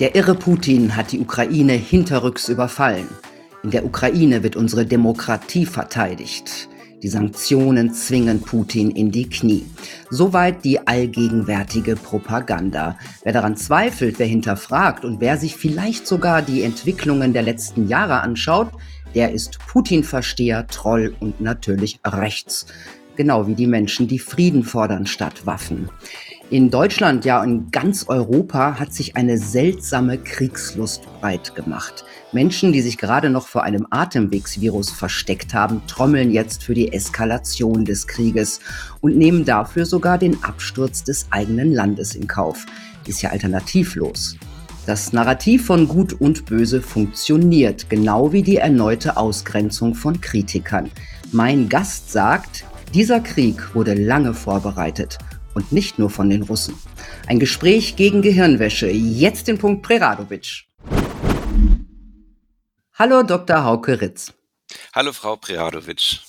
Der irre Putin hat die Ukraine hinterrücks überfallen. In der Ukraine wird unsere Demokratie verteidigt. Die Sanktionen zwingen Putin in die Knie. Soweit die allgegenwärtige Propaganda. Wer daran zweifelt, wer hinterfragt und wer sich vielleicht sogar die Entwicklungen der letzten Jahre anschaut, der ist Putin-Versteher, Troll und natürlich rechts. Genau wie die Menschen, die Frieden fordern statt Waffen. In Deutschland, ja in ganz Europa hat sich eine seltsame Kriegslust breit gemacht. Menschen, die sich gerade noch vor einem Atemwegsvirus versteckt haben, trommeln jetzt für die Eskalation des Krieges und nehmen dafür sogar den Absturz des eigenen Landes in Kauf. Ist ja alternativlos. Das Narrativ von Gut und Böse funktioniert, genau wie die erneute Ausgrenzung von Kritikern. Mein Gast sagt, dieser Krieg wurde lange vorbereitet und nicht nur von den Russen. Ein Gespräch gegen Gehirnwäsche. Jetzt den Punkt Preradovic. Hallo Dr. Hauke Ritz. Hallo Frau Preradovic.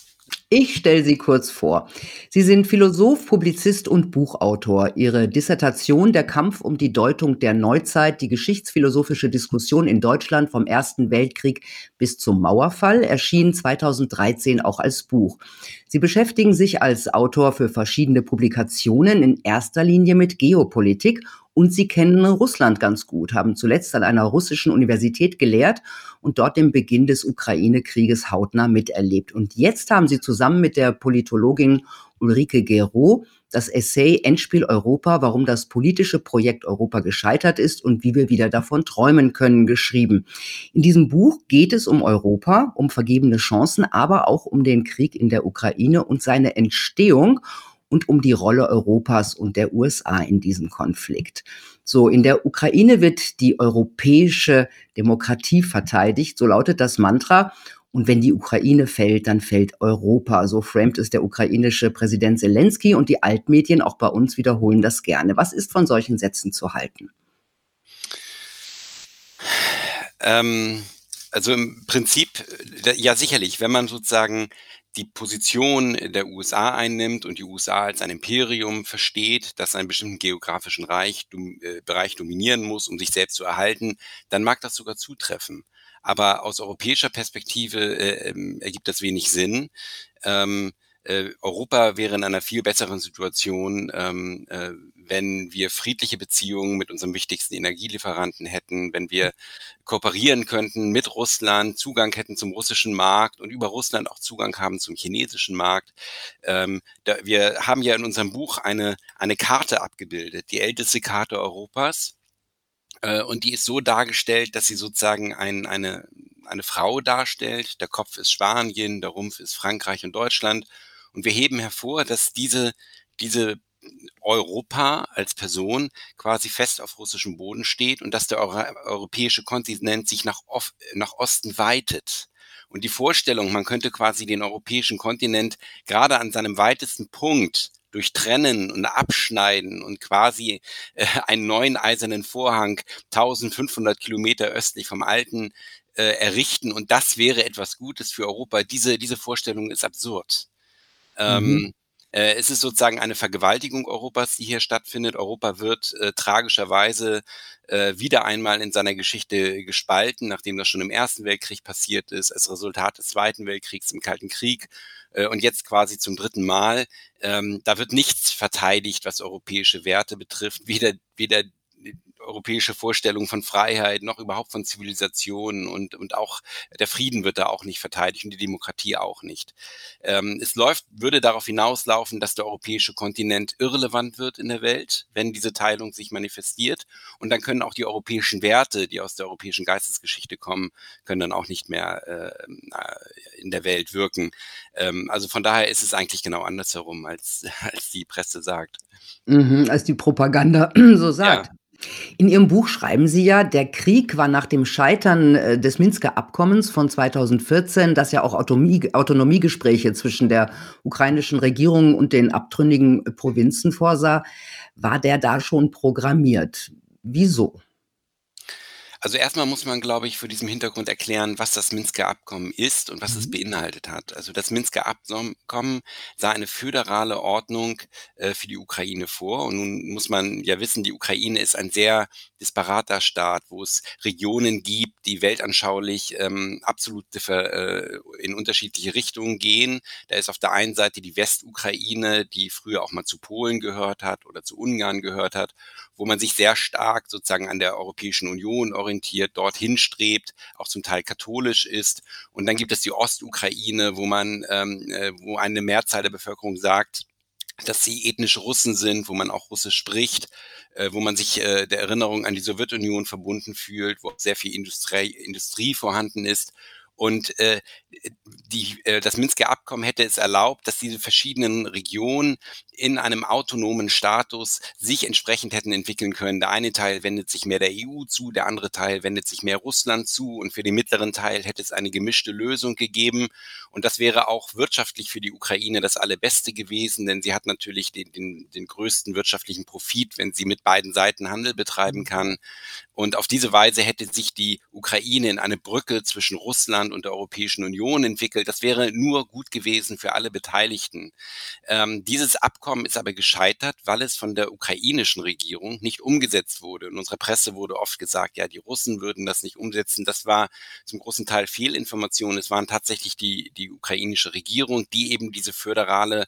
Ich stelle Sie kurz vor. Sie sind Philosoph, Publizist und Buchautor. Ihre Dissertation Der Kampf um die Deutung der Neuzeit, die geschichtsphilosophische Diskussion in Deutschland vom Ersten Weltkrieg bis zum Mauerfall erschien 2013 auch als Buch. Sie beschäftigen sich als Autor für verschiedene Publikationen in erster Linie mit Geopolitik und sie kennen Russland ganz gut, haben zuletzt an einer russischen Universität gelehrt und dort den Beginn des Ukraine-Krieges hautnah miterlebt. Und jetzt haben sie zusammen mit der Politologin Ulrike Gero das Essay Endspiel Europa, warum das politische Projekt Europa gescheitert ist und wie wir wieder davon träumen können, geschrieben. In diesem Buch geht es um Europa, um vergebene Chancen, aber auch um den Krieg in der Ukraine und seine Entstehung und um die Rolle Europas und der USA in diesem Konflikt. So, in der Ukraine wird die europäische Demokratie verteidigt, so lautet das Mantra. Und wenn die Ukraine fällt, dann fällt Europa. So framed es der ukrainische Präsident Zelensky und die Altmedien auch bei uns wiederholen das gerne. Was ist von solchen Sätzen zu halten? Ähm, also im Prinzip, ja sicherlich, wenn man sozusagen die Position der USA einnimmt und die USA als ein Imperium versteht, das einen bestimmten geografischen Reich, äh, Bereich dominieren muss, um sich selbst zu erhalten, dann mag das sogar zutreffen. Aber aus europäischer Perspektive äh, ähm, ergibt das wenig Sinn. Ähm, äh, Europa wäre in einer viel besseren Situation, ähm, äh, wenn wir friedliche Beziehungen mit unserem wichtigsten Energielieferanten hätten, wenn wir kooperieren könnten mit Russland, Zugang hätten zum russischen Markt und über Russland auch Zugang haben zum chinesischen Markt. Ähm, da, wir haben ja in unserem Buch eine, eine Karte abgebildet, die älteste Karte Europas. Äh, und die ist so dargestellt, dass sie sozusagen ein, eine, eine Frau darstellt. Der Kopf ist Spanien, der Rumpf ist Frankreich und Deutschland. Und wir heben hervor, dass diese, diese Europa als Person quasi fest auf russischem Boden steht und dass der Euro europäische Kontinent sich nach, nach Osten weitet. Und die Vorstellung, man könnte quasi den europäischen Kontinent gerade an seinem weitesten Punkt durchtrennen und abschneiden und quasi äh, einen neuen eisernen Vorhang 1500 Kilometer östlich vom alten äh, errichten und das wäre etwas Gutes für Europa. Diese, diese Vorstellung ist absurd. Ähm, mhm. Ähm, äh, es ist sozusagen eine Vergewaltigung Europas, die hier stattfindet. Europa wird äh, tragischerweise äh, wieder einmal in seiner Geschichte gespalten, nachdem das schon im Ersten Weltkrieg passiert ist, als Resultat des Zweiten Weltkriegs im Kalten Krieg äh, und jetzt quasi zum dritten Mal. Ähm, da wird nichts verteidigt, was europäische Werte betrifft, weder, weder europäische Vorstellung von Freiheit, noch überhaupt von Zivilisation und, und auch der Frieden wird da auch nicht verteidigt und die Demokratie auch nicht. Ähm, es läuft, würde darauf hinauslaufen, dass der europäische Kontinent irrelevant wird in der Welt, wenn diese Teilung sich manifestiert. Und dann können auch die europäischen Werte, die aus der europäischen Geistesgeschichte kommen, können dann auch nicht mehr äh, in der Welt wirken. Ähm, also von daher ist es eigentlich genau andersherum, als, als die Presse sagt. Mhm, als die Propaganda so sagt. Ja. In Ihrem Buch schreiben Sie ja, der Krieg war nach dem Scheitern äh, des Minsker Abkommens von 2014, das ja auch Autonomie, Autonomiegespräche zwischen der ukrainischen Regierung und den abtrünnigen Provinzen vorsah, war der da schon programmiert. Wieso? Also erstmal muss man, glaube ich, vor diesem Hintergrund erklären, was das Minsker Abkommen ist und was es Mhm. beinhaltet hat. Also das Minsker Abkommen sah eine föderale Ordnung äh, für die Ukraine vor. Und nun muss man ja wissen, die Ukraine ist ein sehr disparater Staat, wo es Regionen gibt, die weltanschaulich ähm, absolut differ, äh, in unterschiedliche Richtungen gehen. Da ist auf der einen Seite die Westukraine, die früher auch mal zu Polen gehört hat oder zu Ungarn gehört hat, wo man sich sehr stark sozusagen an der Europäischen Union orientiert orientiert, dorthin strebt, auch zum Teil katholisch ist. Und dann gibt es die Ostukraine, wo man, ähm, äh, wo eine Mehrzahl der Bevölkerung sagt, dass sie ethnische Russen sind, wo man auch Russisch spricht, äh, wo man sich äh, der Erinnerung an die Sowjetunion verbunden fühlt, wo sehr viel Industrie, Industrie vorhanden ist und äh, die, äh, das Minsker Abkommen hätte es erlaubt, dass diese verschiedenen Regionen in einem autonomen Status sich entsprechend hätten entwickeln können. Der eine Teil wendet sich mehr der EU zu, der andere Teil wendet sich mehr Russland zu und für den mittleren Teil hätte es eine gemischte Lösung gegeben. Und das wäre auch wirtschaftlich für die Ukraine das Allerbeste gewesen, denn sie hat natürlich den, den, den größten wirtschaftlichen Profit, wenn sie mit beiden Seiten Handel betreiben kann. Und auf diese Weise hätte sich die Ukraine in eine Brücke zwischen Russland und der Europäischen Union entwickelt. Das wäre nur gut gewesen für alle Beteiligten. Ähm, dieses Abkommen ist aber gescheitert, weil es von der ukrainischen Regierung nicht umgesetzt wurde. In unserer Presse wurde oft gesagt, ja, die Russen würden das nicht umsetzen. Das war zum großen Teil Fehlinformation. Es waren tatsächlich die, die ukrainische Regierung, die eben diese föderale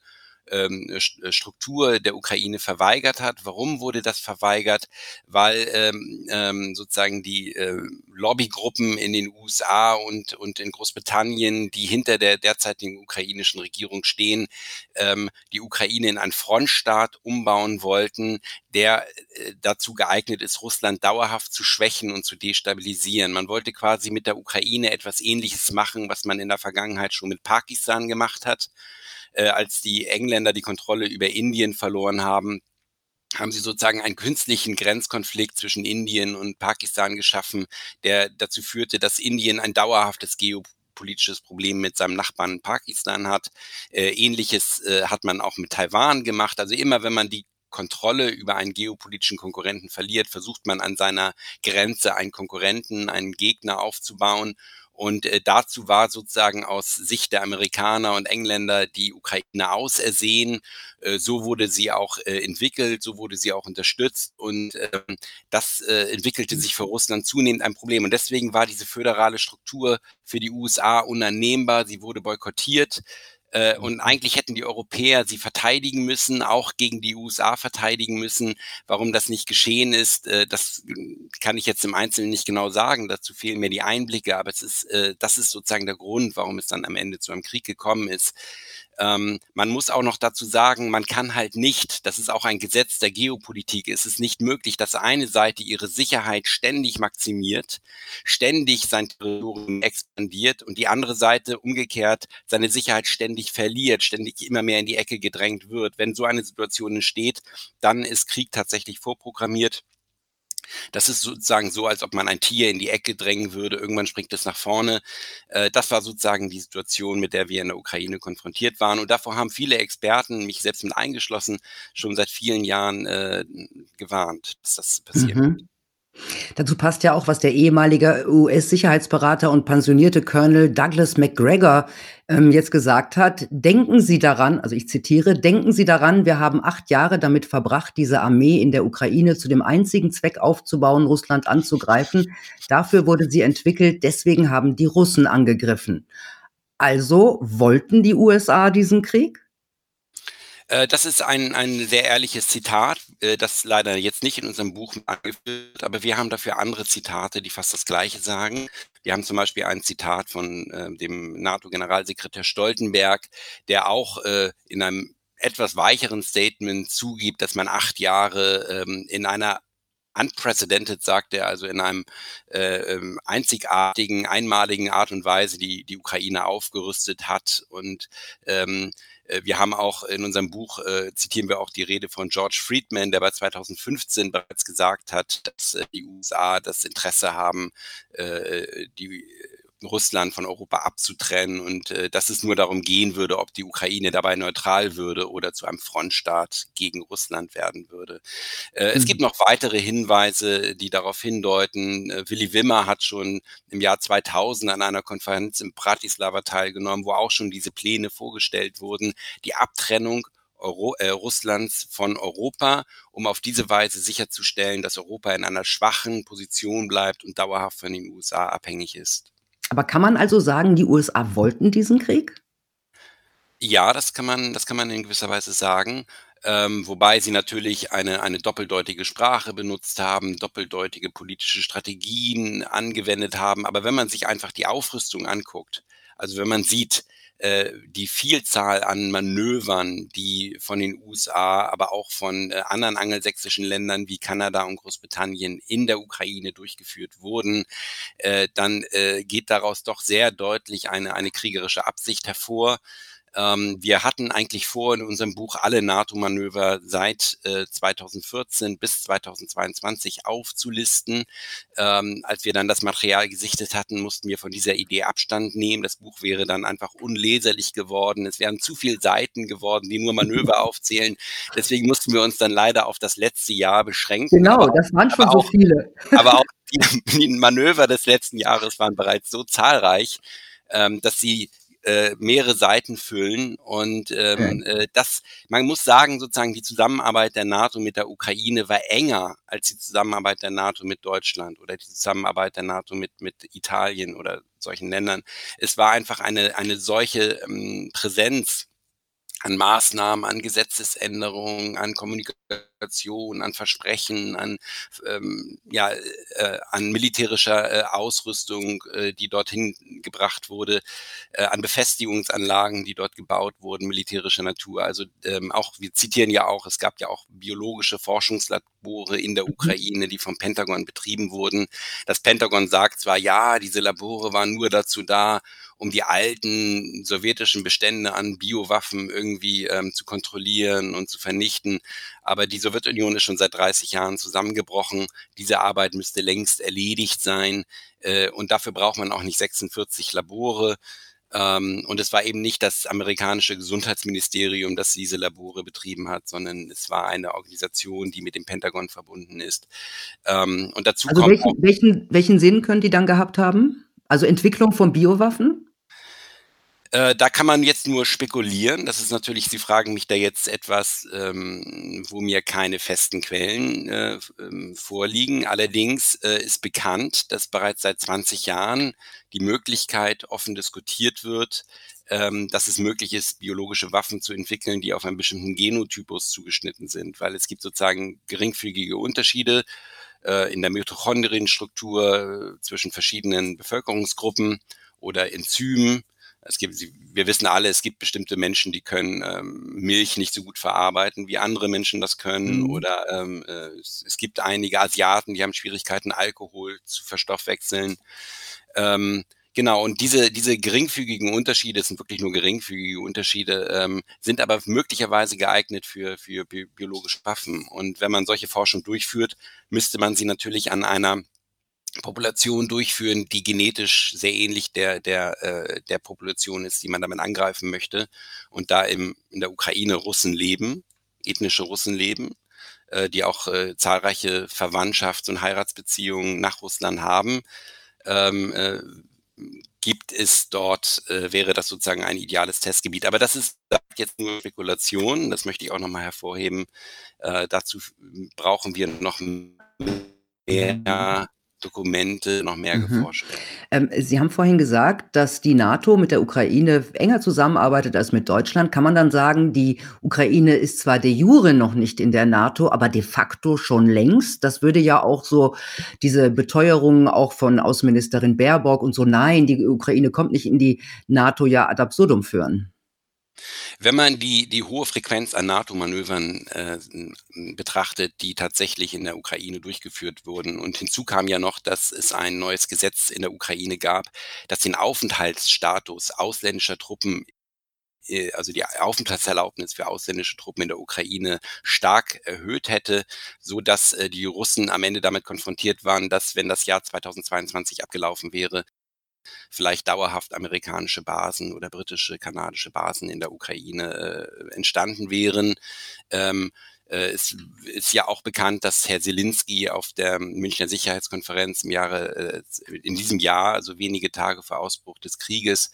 ähm, äh, Struktur der Ukraine verweigert hat. Warum wurde das verweigert? Weil ähm, ähm, sozusagen die äh, Lobbygruppen in den USA und, und in Großbritannien, die hinter der derzeitigen ukrainischen Regierung stehen, ähm, die Ukraine in einen Frontstaat umbauen wollten, der äh, dazu geeignet ist, Russland dauerhaft zu schwächen und zu destabilisieren. Man wollte quasi mit der Ukraine etwas Ähnliches machen, was man in der Vergangenheit schon mit Pakistan gemacht hat äh, als die Engländer die Kontrolle über Indien verloren haben, haben sie sozusagen einen künstlichen Grenzkonflikt zwischen Indien und Pakistan geschaffen, der dazu führte, dass Indien ein dauerhaftes geopolitisches Problem mit seinem Nachbarn Pakistan hat. Äh, Ähnliches äh, hat man auch mit Taiwan gemacht. Also immer, wenn man die Kontrolle über einen geopolitischen Konkurrenten verliert, versucht man an seiner Grenze einen Konkurrenten, einen Gegner aufzubauen. Und äh, dazu war sozusagen aus Sicht der Amerikaner und Engländer die Ukraine ausersehen. Äh, so wurde sie auch äh, entwickelt, so wurde sie auch unterstützt. Und ähm, das äh, entwickelte sich für Russland zunehmend ein Problem. Und deswegen war diese föderale Struktur für die USA unannehmbar. Sie wurde boykottiert. Äh, und eigentlich hätten die Europäer sie verteidigen müssen, auch gegen die USA verteidigen müssen. Warum das nicht geschehen ist, äh, das kann ich jetzt im Einzelnen nicht genau sagen. Dazu fehlen mir die Einblicke. Aber es ist, äh, das ist sozusagen der Grund, warum es dann am Ende zu einem Krieg gekommen ist. Ähm, man muss auch noch dazu sagen, man kann halt nicht, das ist auch ein Gesetz der Geopolitik, es ist nicht möglich, dass eine Seite ihre Sicherheit ständig maximiert, ständig sein Territorium expandiert und die andere Seite umgekehrt seine Sicherheit ständig verliert, ständig immer mehr in die Ecke gedrängt wird. Wenn so eine Situation entsteht, dann ist Krieg tatsächlich vorprogrammiert. Das ist sozusagen so, als ob man ein Tier in die Ecke drängen würde. Irgendwann springt es nach vorne. Äh, das war sozusagen die Situation, mit der wir in der Ukraine konfrontiert waren. Und davor haben viele Experten, mich selbst mit eingeschlossen, schon seit vielen Jahren äh, gewarnt, dass das passieren mhm. Dazu passt ja auch, was der ehemalige US-Sicherheitsberater und pensionierte Colonel Douglas McGregor ähm, jetzt gesagt hat. Denken Sie daran, also ich zitiere, denken Sie daran, wir haben acht Jahre damit verbracht, diese Armee in der Ukraine zu dem einzigen Zweck aufzubauen, Russland anzugreifen. Dafür wurde sie entwickelt, deswegen haben die Russen angegriffen. Also wollten die USA diesen Krieg? Äh, das ist ein, ein sehr ehrliches Zitat, äh, das leider jetzt nicht in unserem Buch angeführt, aber wir haben dafür andere Zitate, die fast das Gleiche sagen. Wir haben zum Beispiel ein Zitat von äh, dem NATO-Generalsekretär Stoltenberg, der auch äh, in einem etwas weicheren Statement zugibt, dass man acht Jahre ähm, in einer unprecedented, sagt er, also in einem äh, ähm, einzigartigen, einmaligen Art und Weise die, die Ukraine aufgerüstet hat. Und ähm, äh, wir haben auch in unserem Buch, äh, zitieren wir auch die Rede von George Friedman, der bei 2015 bereits gesagt hat, dass äh, die USA das Interesse haben, äh, die Russland von Europa abzutrennen und äh, dass es nur darum gehen würde, ob die Ukraine dabei neutral würde oder zu einem Frontstaat gegen Russland werden würde. Äh, mhm. Es gibt noch weitere Hinweise, die darauf hindeuten. Äh, Willy Wimmer hat schon im Jahr 2000 an einer Konferenz in Bratislava teilgenommen, wo auch schon diese Pläne vorgestellt wurden, die Abtrennung Euro, äh, Russlands von Europa, um auf diese Weise sicherzustellen, dass Europa in einer schwachen Position bleibt und dauerhaft von den USA abhängig ist. Aber kann man also sagen, die USA wollten diesen Krieg? Ja, das kann man, das kann man in gewisser Weise sagen. Ähm, wobei sie natürlich eine, eine doppeldeutige Sprache benutzt haben, doppeldeutige politische Strategien angewendet haben. Aber wenn man sich einfach die Aufrüstung anguckt, also wenn man sieht, die Vielzahl an Manövern, die von den USA, aber auch von äh, anderen angelsächsischen Ländern wie Kanada und Großbritannien in der Ukraine durchgeführt wurden, äh, dann äh, geht daraus doch sehr deutlich eine, eine kriegerische Absicht hervor. Ähm, wir hatten eigentlich vor, in unserem Buch alle NATO-Manöver seit äh, 2014 bis 2022 aufzulisten. Ähm, als wir dann das Material gesichtet hatten, mussten wir von dieser Idee Abstand nehmen. Das Buch wäre dann einfach unleserlich geworden. Es wären zu viele Seiten geworden, die nur Manöver aufzählen. Deswegen mussten wir uns dann leider auf das letzte Jahr beschränken. Genau, aber, das waren schon so auch, viele. aber auch die, die Manöver des letzten Jahres waren bereits so zahlreich, ähm, dass sie äh, mehrere Seiten füllen. Und ähm, okay. äh, das, man muss sagen, sozusagen die Zusammenarbeit der NATO mit der Ukraine war enger als die Zusammenarbeit der NATO mit Deutschland oder die Zusammenarbeit der NATO mit, mit Italien oder solchen Ländern. Es war einfach eine, eine solche ähm, Präsenz an Maßnahmen, an Gesetzesänderungen, an Kommunikation, an Versprechen, an, ähm, ja, äh, an militärischer äh, Ausrüstung, äh, die dorthin gebracht wurde, äh, an Befestigungsanlagen, die dort gebaut wurden, militärischer Natur. Also ähm, auch, wir zitieren ja auch, es gab ja auch biologische Forschungslabore in der mhm. Ukraine, die vom Pentagon betrieben wurden. Das Pentagon sagt zwar, ja, diese Labore waren nur dazu da, um die alten sowjetischen Bestände an Biowaffen irgendwie ähm, zu kontrollieren und zu vernichten. Aber die Sowjetunion ist schon seit 30 Jahren zusammengebrochen. Diese Arbeit müsste längst erledigt sein. Äh, und dafür braucht man auch nicht 46 Labore. Ähm, und es war eben nicht das amerikanische Gesundheitsministerium, das diese Labore betrieben hat, sondern es war eine Organisation, die mit dem Pentagon verbunden ist. Ähm, und dazu also kommt welchen, welchen, welchen Sinn können die dann gehabt haben? Also Entwicklung von Biowaffen? Äh, da kann man jetzt nur spekulieren. Das ist natürlich, Sie fragen mich da jetzt etwas, ähm, wo mir keine festen Quellen äh, ähm, vorliegen. Allerdings äh, ist bekannt, dass bereits seit 20 Jahren die Möglichkeit offen diskutiert wird, ähm, dass es möglich ist, biologische Waffen zu entwickeln, die auf einen bestimmten Genotypus zugeschnitten sind, weil es gibt sozusagen geringfügige Unterschiede äh, in der Mitochondrienstruktur äh, zwischen verschiedenen Bevölkerungsgruppen oder Enzymen es gibt, wir wissen alle, es gibt bestimmte Menschen, die können ähm, Milch nicht so gut verarbeiten, wie andere Menschen das können. Mhm. Oder ähm, äh, es, es, gibt einige Asiaten, die haben Schwierigkeiten, Alkohol zu verstoffwechseln. Ähm, genau, und diese, diese geringfügigen Unterschiede, es sind wirklich nur geringfügige Unterschiede, ähm, sind aber möglicherweise geeignet für, für biologische Waffen. Und wenn man solche Forschung durchführt, müsste man sie natürlich an einer Population durchführen, die genetisch sehr ähnlich der, der, äh, der Population ist, die man damit angreifen möchte. Und da im, in der Ukraine Russen leben, ethnische Russen leben, äh, die auch äh, zahlreiche Verwandtschafts- und Heiratsbeziehungen nach Russland haben, ähm, äh, gibt es dort, äh, wäre das sozusagen ein ideales Testgebiet. Aber das ist jetzt nur Spekulation, das möchte ich auch nochmal hervorheben. Äh, dazu brauchen wir noch mehr Dokumente noch mehr mhm. geforscht Ähm, Sie haben vorhin gesagt, dass die NATO mit der Ukraine enger zusammenarbeitet als mit Deutschland. Kann man dann sagen, die Ukraine ist zwar de jure noch nicht in der NATO, aber de facto schon längst? Das würde ja auch so diese Beteuerungen auch von Außenministerin Baerbock und so, nein, die Ukraine kommt nicht in die NATO ja ad absurdum führen. Wenn man die, die hohe Frequenz an NATO-Manövern äh, betrachtet, die tatsächlich in der Ukraine durchgeführt wurden, und hinzu kam ja noch, dass es ein neues Gesetz in der Ukraine gab, das den Aufenthaltsstatus ausländischer Truppen äh, also die Aufenthaltserlaubnis für ausländische Truppen in der Ukraine stark erhöht hätte, so dass äh, die Russen am Ende damit konfrontiert waren, dass wenn das Jahr 2022 abgelaufen wäre, vielleicht dauerhaft amerikanische Basen oder britische, kanadische Basen in der Ukraine äh, entstanden wären. Ähm, äh, es ist ja auch bekannt, dass Herr Selinski auf der Münchner Sicherheitskonferenz im Jahre, äh, in diesem Jahr, also wenige Tage vor Ausbruch des Krieges,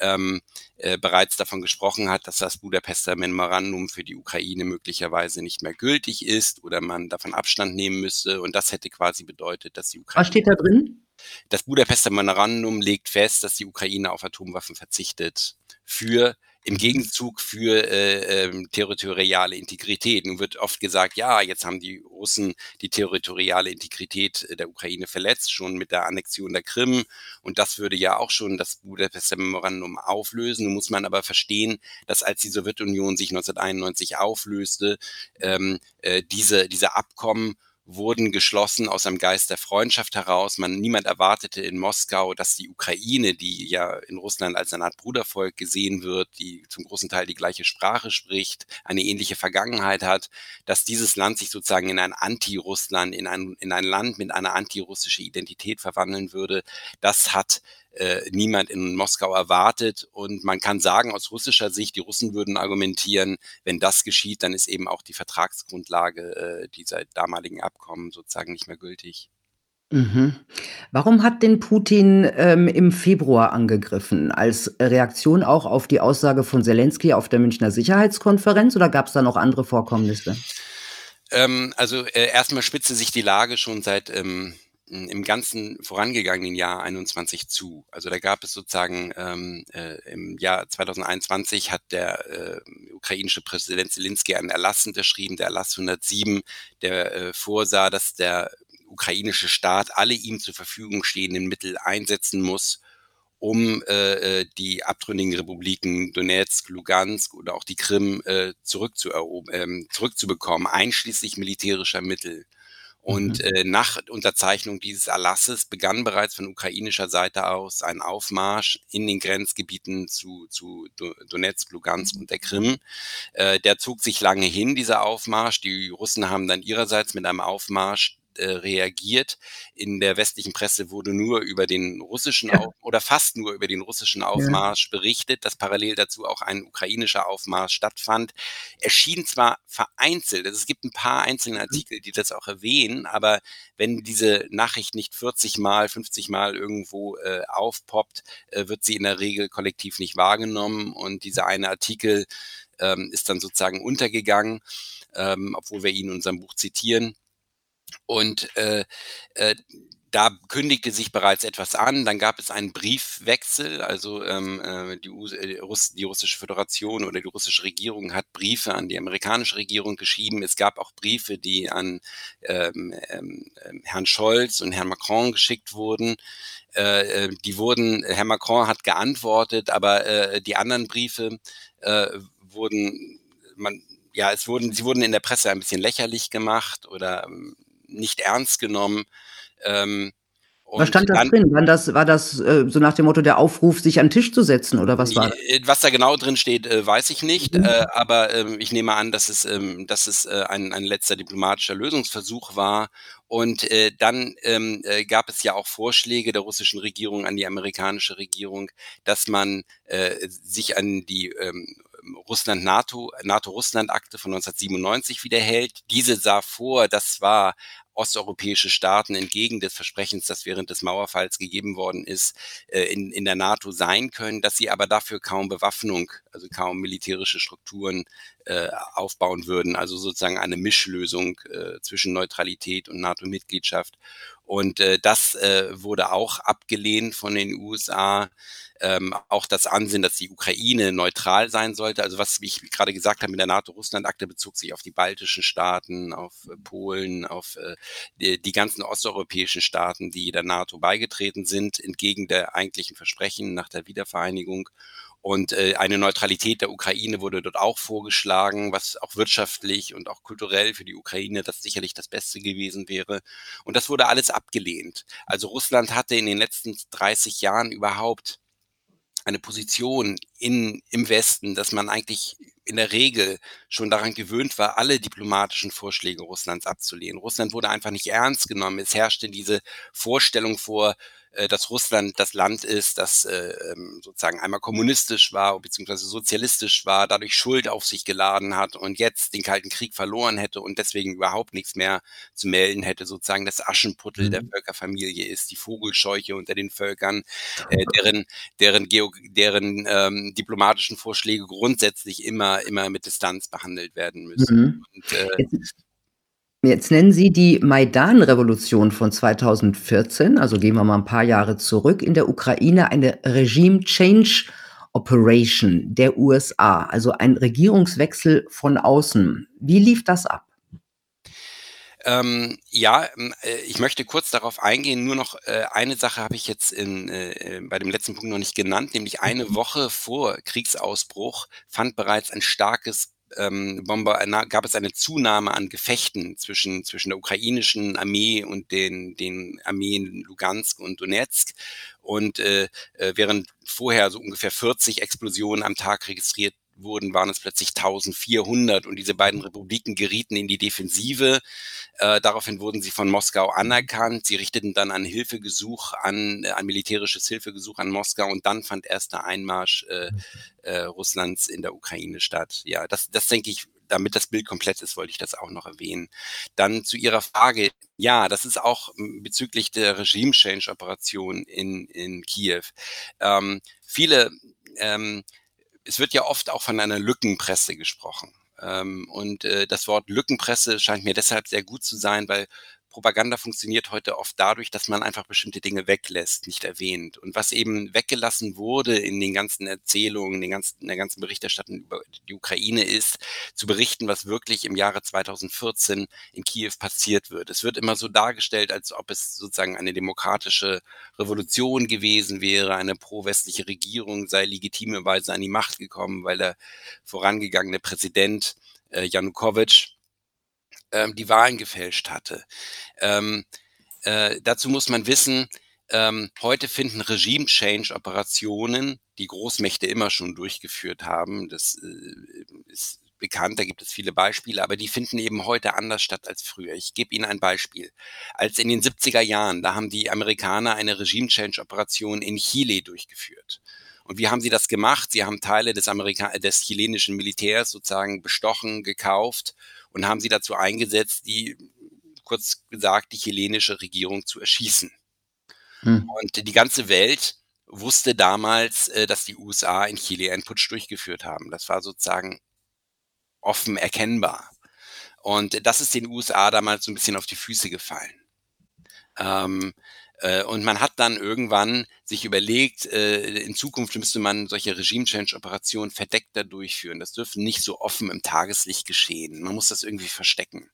ähm, äh, bereits davon gesprochen hat, dass das Budapester Memorandum für die Ukraine möglicherweise nicht mehr gültig ist oder man davon Abstand nehmen müsste. Und das hätte quasi bedeutet, dass die Ukraine. Was steht da drin? Das Budapester Memorandum legt fest, dass die Ukraine auf Atomwaffen verzichtet für im Gegenzug für äh, ähm, territoriale Integrität. Nun wird oft gesagt, ja, jetzt haben die Russen die territoriale Integrität der Ukraine verletzt, schon mit der Annexion der Krim. Und das würde ja auch schon das Budapester Memorandum auflösen. Nun muss man aber verstehen, dass als die Sowjetunion sich 1991 auflöste, ähm, äh, diese, diese Abkommen wurden geschlossen aus einem Geist der Freundschaft heraus. Man, niemand erwartete in Moskau, dass die Ukraine, die ja in Russland als eine Art Brudervolk gesehen wird, die zum großen Teil die gleiche Sprache spricht, eine ähnliche Vergangenheit hat, dass dieses Land sich sozusagen in ein Anti-Russland, in ein, in ein Land mit einer antirussische Identität verwandeln würde. Das hat äh, niemand in Moskau erwartet. Und man kann sagen, aus russischer Sicht, die Russen würden argumentieren, wenn das geschieht, dann ist eben auch die Vertragsgrundlage äh, dieser damaligen Abkommen sozusagen nicht mehr gültig. Mhm. Warum hat denn Putin ähm, im Februar angegriffen? Als Reaktion auch auf die Aussage von Zelensky auf der Münchner Sicherheitskonferenz oder gab es da noch andere Vorkommnisse? Ähm, also äh, erstmal spitzte sich die Lage schon seit ähm, im ganzen vorangegangenen Jahr 21 zu. Also da gab es sozusagen ähm, äh, im Jahr 2021 hat der äh, ukrainische Präsident Zelensky einen Erlass unterschrieben, der Erlass 107, der äh, vorsah, dass der ukrainische Staat alle ihm zur Verfügung stehenden Mittel einsetzen muss, um äh, äh die abtrünnigen Republiken Donetsk, Lugansk oder auch die Krim äh, zurückzuerobern, äh, zurückzubekommen, einschließlich militärischer Mittel. Und mhm. äh, nach Unterzeichnung dieses Erlasses begann bereits von ukrainischer Seite aus ein Aufmarsch in den Grenzgebieten zu, zu Donetsk, Lugansk und der Krim. Äh, der zog sich lange hin, dieser Aufmarsch. Die Russen haben dann ihrerseits mit einem Aufmarsch äh, reagiert. In der westlichen Presse wurde nur über den russischen ja. Auf oder fast nur über den russischen Aufmarsch ja. berichtet, dass parallel dazu auch ein ukrainischer Aufmarsch stattfand. Er schien zwar vereinzelt, also es gibt ein paar einzelne mhm. Artikel, die das auch erwähnen, aber wenn diese Nachricht nicht 40 mal, 50 mal irgendwo äh, aufpoppt, äh, wird sie in der Regel kollektiv nicht wahrgenommen und dieser eine Artikel ähm, ist dann sozusagen untergegangen, ähm, obwohl wir ihn in unserem Buch zitieren. Und äh, äh, da kündigte sich bereits etwas an. Dann gab es einen Briefwechsel. Also ähm, äh, die, äh, Russ die russische Föderation oder die russische Regierung hat Briefe an die amerikanische Regierung geschrieben. Es gab auch Briefe, die an ähm, ähm, ähm Herrn Scholz und Herrn Macron geschickt wurden. Äh, äh, die wurden, Herr Macron hat geantwortet, aber äh, die anderen Briefe äh, wurden, man, ja, es wurden, sie wurden in der Presse ein bisschen lächerlich gemacht oder ähm, nicht ernst genommen. Ähm, was stand da drin? War das, war das äh, so nach dem Motto der Aufruf, sich an den Tisch zu setzen oder was war das? Äh, was da genau drin steht, äh, weiß ich nicht. Mhm. Äh, aber ähm, ich nehme an, dass es, ähm, dass es äh, ein, ein letzter diplomatischer Lösungsversuch war. Und äh, dann ähm, äh, gab es ja auch Vorschläge der russischen Regierung an die amerikanische Regierung, dass man äh, sich an die Russland-NATO, NATO-Russland-Akte von 1997 wiederhält. Diese sah vor, das war osteuropäische Staaten entgegen des Versprechens, das während des Mauerfalls gegeben worden ist, äh, in, in der NATO sein können, dass sie aber dafür kaum Bewaffnung, also kaum militärische Strukturen äh, aufbauen würden. Also sozusagen eine Mischlösung äh, zwischen Neutralität und NATO-Mitgliedschaft. Und äh, das äh, wurde auch abgelehnt von den USA. Ähm, auch das Ansinnen, dass die Ukraine neutral sein sollte. Also was ich gerade gesagt habe mit der NATO-Russland-Akte bezog sich auf die baltischen Staaten, auf äh, Polen, auf äh, die, die, ganzen osteuropäischen Staaten, die der NATO beigetreten sind, entgegen der eigentlichen Versprechen nach der Wiedervereinigung. Und äh, eine Neutralität der Ukraine wurde dort auch vorgeschlagen, was auch wirtschaftlich und auch kulturell für die Ukraine das sicherlich das Beste gewesen wäre. Und das wurde alles abgelehnt. Also Russland hatte in den letzten 30 Jahren überhaupt eine Position in, im Westen, dass man eigentlich in der Regel schon daran gewöhnt war, alle diplomatischen Vorschläge Russlands abzulehnen. Russland wurde einfach nicht ernst genommen. Es herrschte diese Vorstellung vor, äh, dass Russland das Land ist, das äh, ähm, sozusagen einmal kommunistisch war beziehungsweise sozialistisch war, dadurch Schuld auf sich geladen hat und jetzt den Kalten Krieg verloren hätte und deswegen überhaupt nichts mehr zu melden hätte, sozusagen das Aschenputtel mhm. der Völkerfamilie ist, die Vogelscheuche unter den Völkern, äh, deren deren Geo deren ähm, diplomatischen Vorschläge grundsätzlich immer immer mit Distanz behandelt werden müssen. Mhm. Und, äh, Jetzt nennen Sie die Maidan-Revolution von 2014, also gehen wir mal ein paar Jahre zurück, in der Ukraine eine Regime Change Operation der USA, also ein Regierungswechsel von außen. Wie lief das ab? Ähm, ja, ähm, äh, ich möchte kurz darauf eingehen. Nur noch äh, eine Sache habe ich jetzt in, äh, bei dem letzten Punkt noch nicht genannt, nämlich eine mhm. Woche vor Kriegsausbruch fand bereits ein starkes ähm, Bomber, gab es eine Zunahme an Gefechten zwischen, zwischen der ukrainischen Armee und den, den Armeen Lugansk und Donetsk. Und äh, äh während vorher so ungefähr 40 Explosionen am Tag registriert wurden, waren es plötzlich 1400 und diese beiden Republiken gerieten in die Defensive. Äh, daraufhin wurden sie von Moskau anerkannt. Sie richteten dann ein Hilfegesuch an, äh, ein militärisches Hilfegesuch an Moskau und dann fand erst der Einmarsch äh, äh, Russlands in der Ukraine statt. Ja, das, das denke ich, damit das Bild komplett ist, wollte ich das auch noch erwähnen. Dann zu Ihrer Frage, ja, das ist auch bezüglich der Regime-Change-Operation in, in Kiew. Ähm, viele ähm, es wird ja oft auch von einer Lückenpresse gesprochen. Ähm, und äh, das Wort Lückenpresse scheint mir deshalb sehr gut zu sein, weil Propaganda funktioniert heute oft dadurch, dass man einfach bestimmte Dinge weglässt, nicht erwähnt. Und was eben weggelassen wurde in den ganzen Erzählungen, den ganzen, in der ganzen Berichterstattung über die Ukraine ist, zu berichten, was wirklich im Jahre 2014 in Kiew passiert wird. Es wird immer so dargestellt, als ob es sozusagen eine demokratische Revolution gewesen wäre, eine pro-westliche Regierung sei legitimerweise an die Macht gekommen, weil der vorangegangene Präsident äh, Janukowitsch ähm, die Wahlen gefälscht hatte. Ähm, äh, dazu muss man wissen, ähm, heute finden Regime-Change-Operationen, die Großmächte immer schon durchgeführt haben. Das äh, ist bekannt, da gibt es viele Beispiele, aber die finden eben heute anders statt als früher. Ich gebe Ihnen ein Beispiel. Als in den 70er Jahren, da haben die Amerikaner eine Regime-Change-Operation in Chile durchgeführt. Und wie haben sie das gemacht? Sie haben Teile des, Amerika des chilenischen Militärs sozusagen bestochen, gekauft und haben sie dazu eingesetzt, die, kurz gesagt, die chilenische Regierung zu erschießen. Hm. Und die ganze Welt wusste damals, äh, dass die USA in Chile einen Putsch durchgeführt haben. Das war sozusagen offen erkennbar. Und das ist den USA damals so ein bisschen auf die Füße gefallen. Ähm, äh, und man hat dann irgendwann sich überlegt, äh, in Zukunft müsste man solche Regime-Change-Operationen verdeckter durchführen. Das dürfte nicht so offen im Tageslicht geschehen. Man muss das irgendwie verstecken.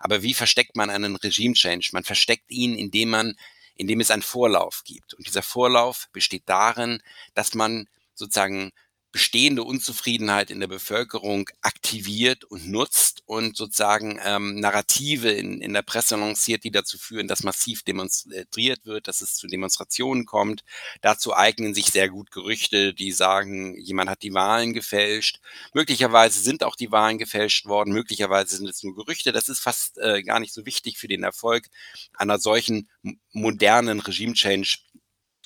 Aber wie versteckt man einen Regime-Change? Man versteckt ihn, indem man, indem es einen Vorlauf gibt. Und dieser Vorlauf besteht darin, dass man sozusagen bestehende Unzufriedenheit in der Bevölkerung aktiviert und nutzt und sozusagen ähm, Narrative in, in der Presse lanciert, die dazu führen, dass massiv demonstriert wird, dass es zu Demonstrationen kommt. Dazu eignen sich sehr gut Gerüchte, die sagen, jemand hat die Wahlen gefälscht. Möglicherweise sind auch die Wahlen gefälscht worden, möglicherweise sind es nur Gerüchte. Das ist fast äh, gar nicht so wichtig für den Erfolg einer solchen modernen Regime-Change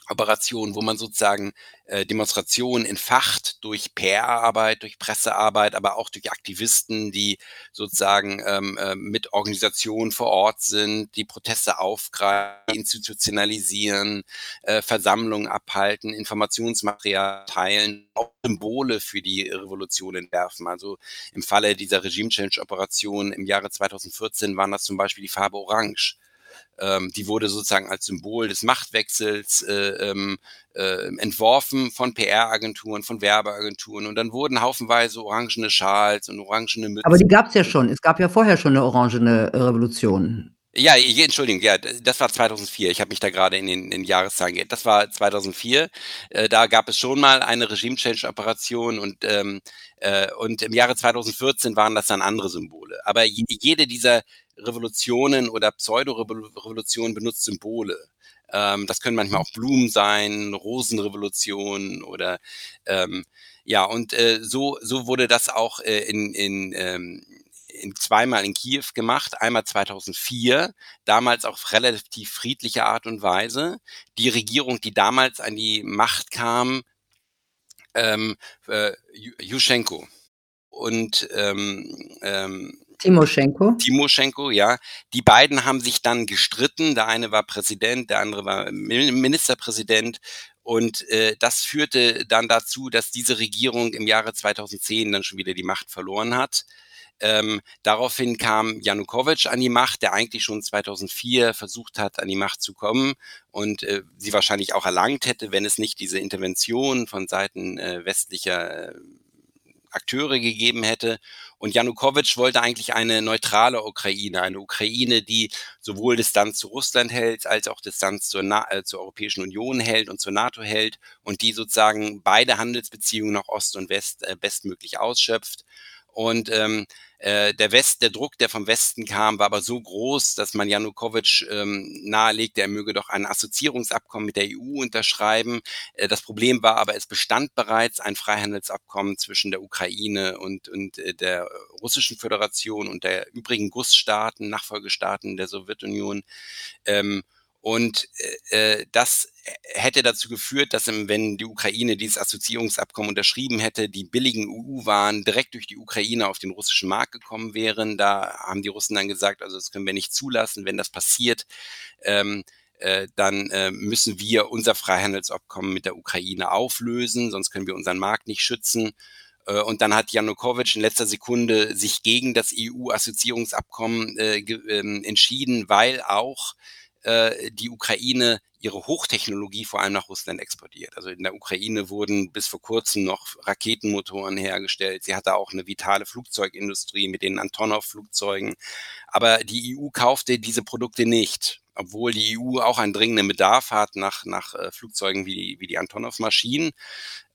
Operation, wo man sozusagen äh, Demonstrationen entfacht durch PR-Arbeit, durch Pressearbeit, aber auch durch Aktivisten, die sozusagen ähm, äh, mit Organisationen vor Ort sind, die Proteste aufgreifen, institutionalisieren, äh, Versammlungen abhalten, Informationsmaterial teilen, auch Symbole für die Revolution entwerfen. Also im Falle dieser Regime-Change-Operation im Jahre 2014 waren das zum Beispiel die Farbe Orange ähm, die wurde sozusagen als Symbol des Machtwechsels äh, ähm, äh, entworfen von PR-Agenturen, von Werbeagenturen und dann wurden haufenweise orangene Schals und orangene Mützen. Aber die gab es ja schon. Es gab ja vorher schon eine orangene Revolution. Ja, Entschuldigung, ja, das war 2004. Ich habe mich da gerade in den in Jahreszahlen geirrt. Das war 2004. Äh, da gab es schon mal eine Regime-Change-Operation und, ähm, äh, und im Jahre 2014 waren das dann andere Symbole. Aber jede dieser Revolutionen oder Pseudo-Revolutionen benutzt Symbole. Ähm, das können manchmal auch Blumen sein, Rosenrevolution oder ähm, ja, und äh, so, so wurde das auch äh, in, in, ähm, in zweimal in Kiew gemacht, einmal 2004, damals auf relativ friedliche Art und Weise. Die Regierung, die damals an die Macht kam, ähm, äh, Juschenko und ähm, ähm, Timoschenko. Timoschenko, ja. Die beiden haben sich dann gestritten. Der eine war Präsident, der andere war Ministerpräsident. Und äh, das führte dann dazu, dass diese Regierung im Jahre 2010 dann schon wieder die Macht verloren hat. Ähm, daraufhin kam Janukowitsch an die Macht, der eigentlich schon 2004 versucht hat, an die Macht zu kommen und äh, sie wahrscheinlich auch erlangt hätte, wenn es nicht diese Intervention von Seiten äh, westlicher äh, Akteure gegeben hätte. Und Janukowitsch wollte eigentlich eine neutrale Ukraine, eine Ukraine, die sowohl Distanz zu Russland hält, als auch Distanz zur, Na äh, zur Europäischen Union hält und zur NATO hält und die sozusagen beide Handelsbeziehungen nach Ost und West äh, bestmöglich ausschöpft. Und ähm, äh, der West, der Druck, der vom Westen kam, war aber so groß, dass man Janukowitsch ähm, nahelegte, er möge doch ein Assoziierungsabkommen mit der EU unterschreiben. Äh, das Problem war aber, es bestand bereits ein Freihandelsabkommen zwischen der Ukraine und, und äh, der Russischen Föderation und der übrigen Gussstaaten, Nachfolgestaaten der Sowjetunion. Ähm, und äh, äh das hätte dazu geführt, dass wenn die Ukraine dieses Assoziierungsabkommen unterschrieben hätte, die billigen EU-Waren direkt durch die Ukraine auf den russischen Markt gekommen wären. Da haben die Russen dann gesagt, also das können wir nicht zulassen. Wenn das passiert, ähm, äh, dann äh, müssen wir unser Freihandelsabkommen mit der Ukraine auflösen, sonst können wir unseren Markt nicht schützen. Äh, und dann hat Janukowitsch in letzter Sekunde sich gegen das EU-Assoziierungsabkommen äh, äh, entschieden, weil auch äh, die Ukraine ihre Hochtechnologie vor allem nach Russland exportiert. Also in der Ukraine wurden bis vor kurzem noch Raketenmotoren hergestellt. Sie hatte auch eine vitale Flugzeugindustrie mit den Antonov-Flugzeugen. Aber die EU kaufte diese Produkte nicht obwohl die EU auch einen dringenden Bedarf hat nach, nach äh, Flugzeugen wie die, wie die Antonov-Maschinen,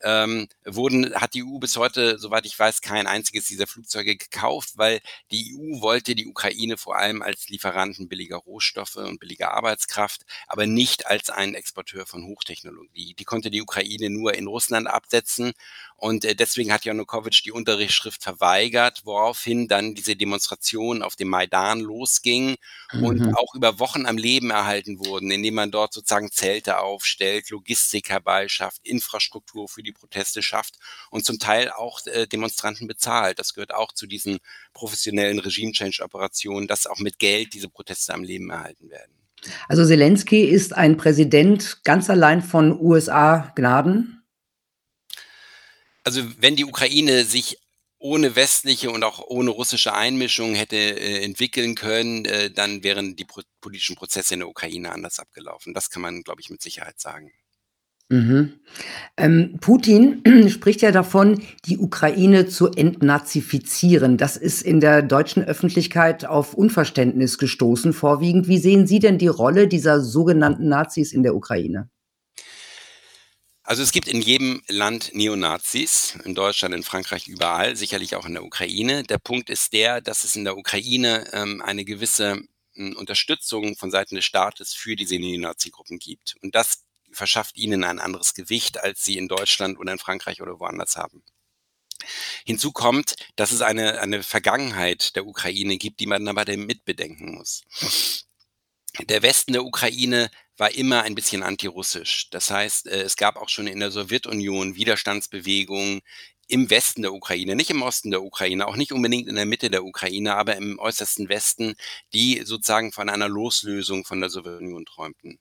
ähm, wurden, hat die EU bis heute, soweit ich weiß, kein einziges dieser Flugzeuge gekauft, weil die EU wollte die Ukraine vor allem als Lieferanten billiger Rohstoffe und billiger Arbeitskraft, aber nicht als einen Exporteur von Hochtechnologie. Die konnte die Ukraine nur in Russland absetzen und äh, deswegen hat Janukowitsch die Unterrichtsschrift verweigert, woraufhin dann diese Demonstration auf dem Maidan losging mhm. und auch über Wochen am Leben erhalten wurden, indem man dort sozusagen Zelte aufstellt, Logistik herbeischafft, Infrastruktur für die Proteste schafft und zum Teil auch äh, Demonstranten bezahlt. Das gehört auch zu diesen professionellen Regime-Change-Operationen, dass auch mit Geld diese Proteste am Leben erhalten werden. Also Zelensky ist ein Präsident ganz allein von USA-Gnaden? also wenn die Ukraine sich ohne westliche und auch ohne russische Einmischung hätte äh, entwickeln können, äh, dann wären die pro politischen Prozesse in der Ukraine anders abgelaufen. Das kann man, glaube ich, mit Sicherheit sagen. Mhm. Ähm, Putin spricht ja davon, die Ukraine zu entnazifizieren. Das ist in der deutschen Öffentlichkeit auf Unverständnis gestoßen, vorwiegend. Wie sehen Sie denn die Rolle dieser sogenannten Nazis in der Ukraine? Also es gibt in jedem Land Neonazis, in Deutschland, in Frankreich, überall, sicherlich auch in der Ukraine. Der Punkt ist der, dass es in der Ukraine ähm, eine gewisse Unterstützung von Seiten des Staates für diese Neonazi-Gruppen gibt. Und das verschafft ihnen ein anderes Gewicht, als sie in Deutschland oder in Frankreich oder woanders haben. Hinzu kommt, dass es eine, eine Vergangenheit der Ukraine gibt, die man aber mitbedenken muss. Der Westen der Ukraine war immer ein bisschen antirussisch. Das heißt, äh, es gab auch schon in der Sowjetunion Widerstandsbewegungen im Westen der Ukraine, nicht im Osten der Ukraine, auch nicht unbedingt in der Mitte der Ukraine, aber im äußersten Westen, die sozusagen von einer Loslösung von der Sowjetunion träumten.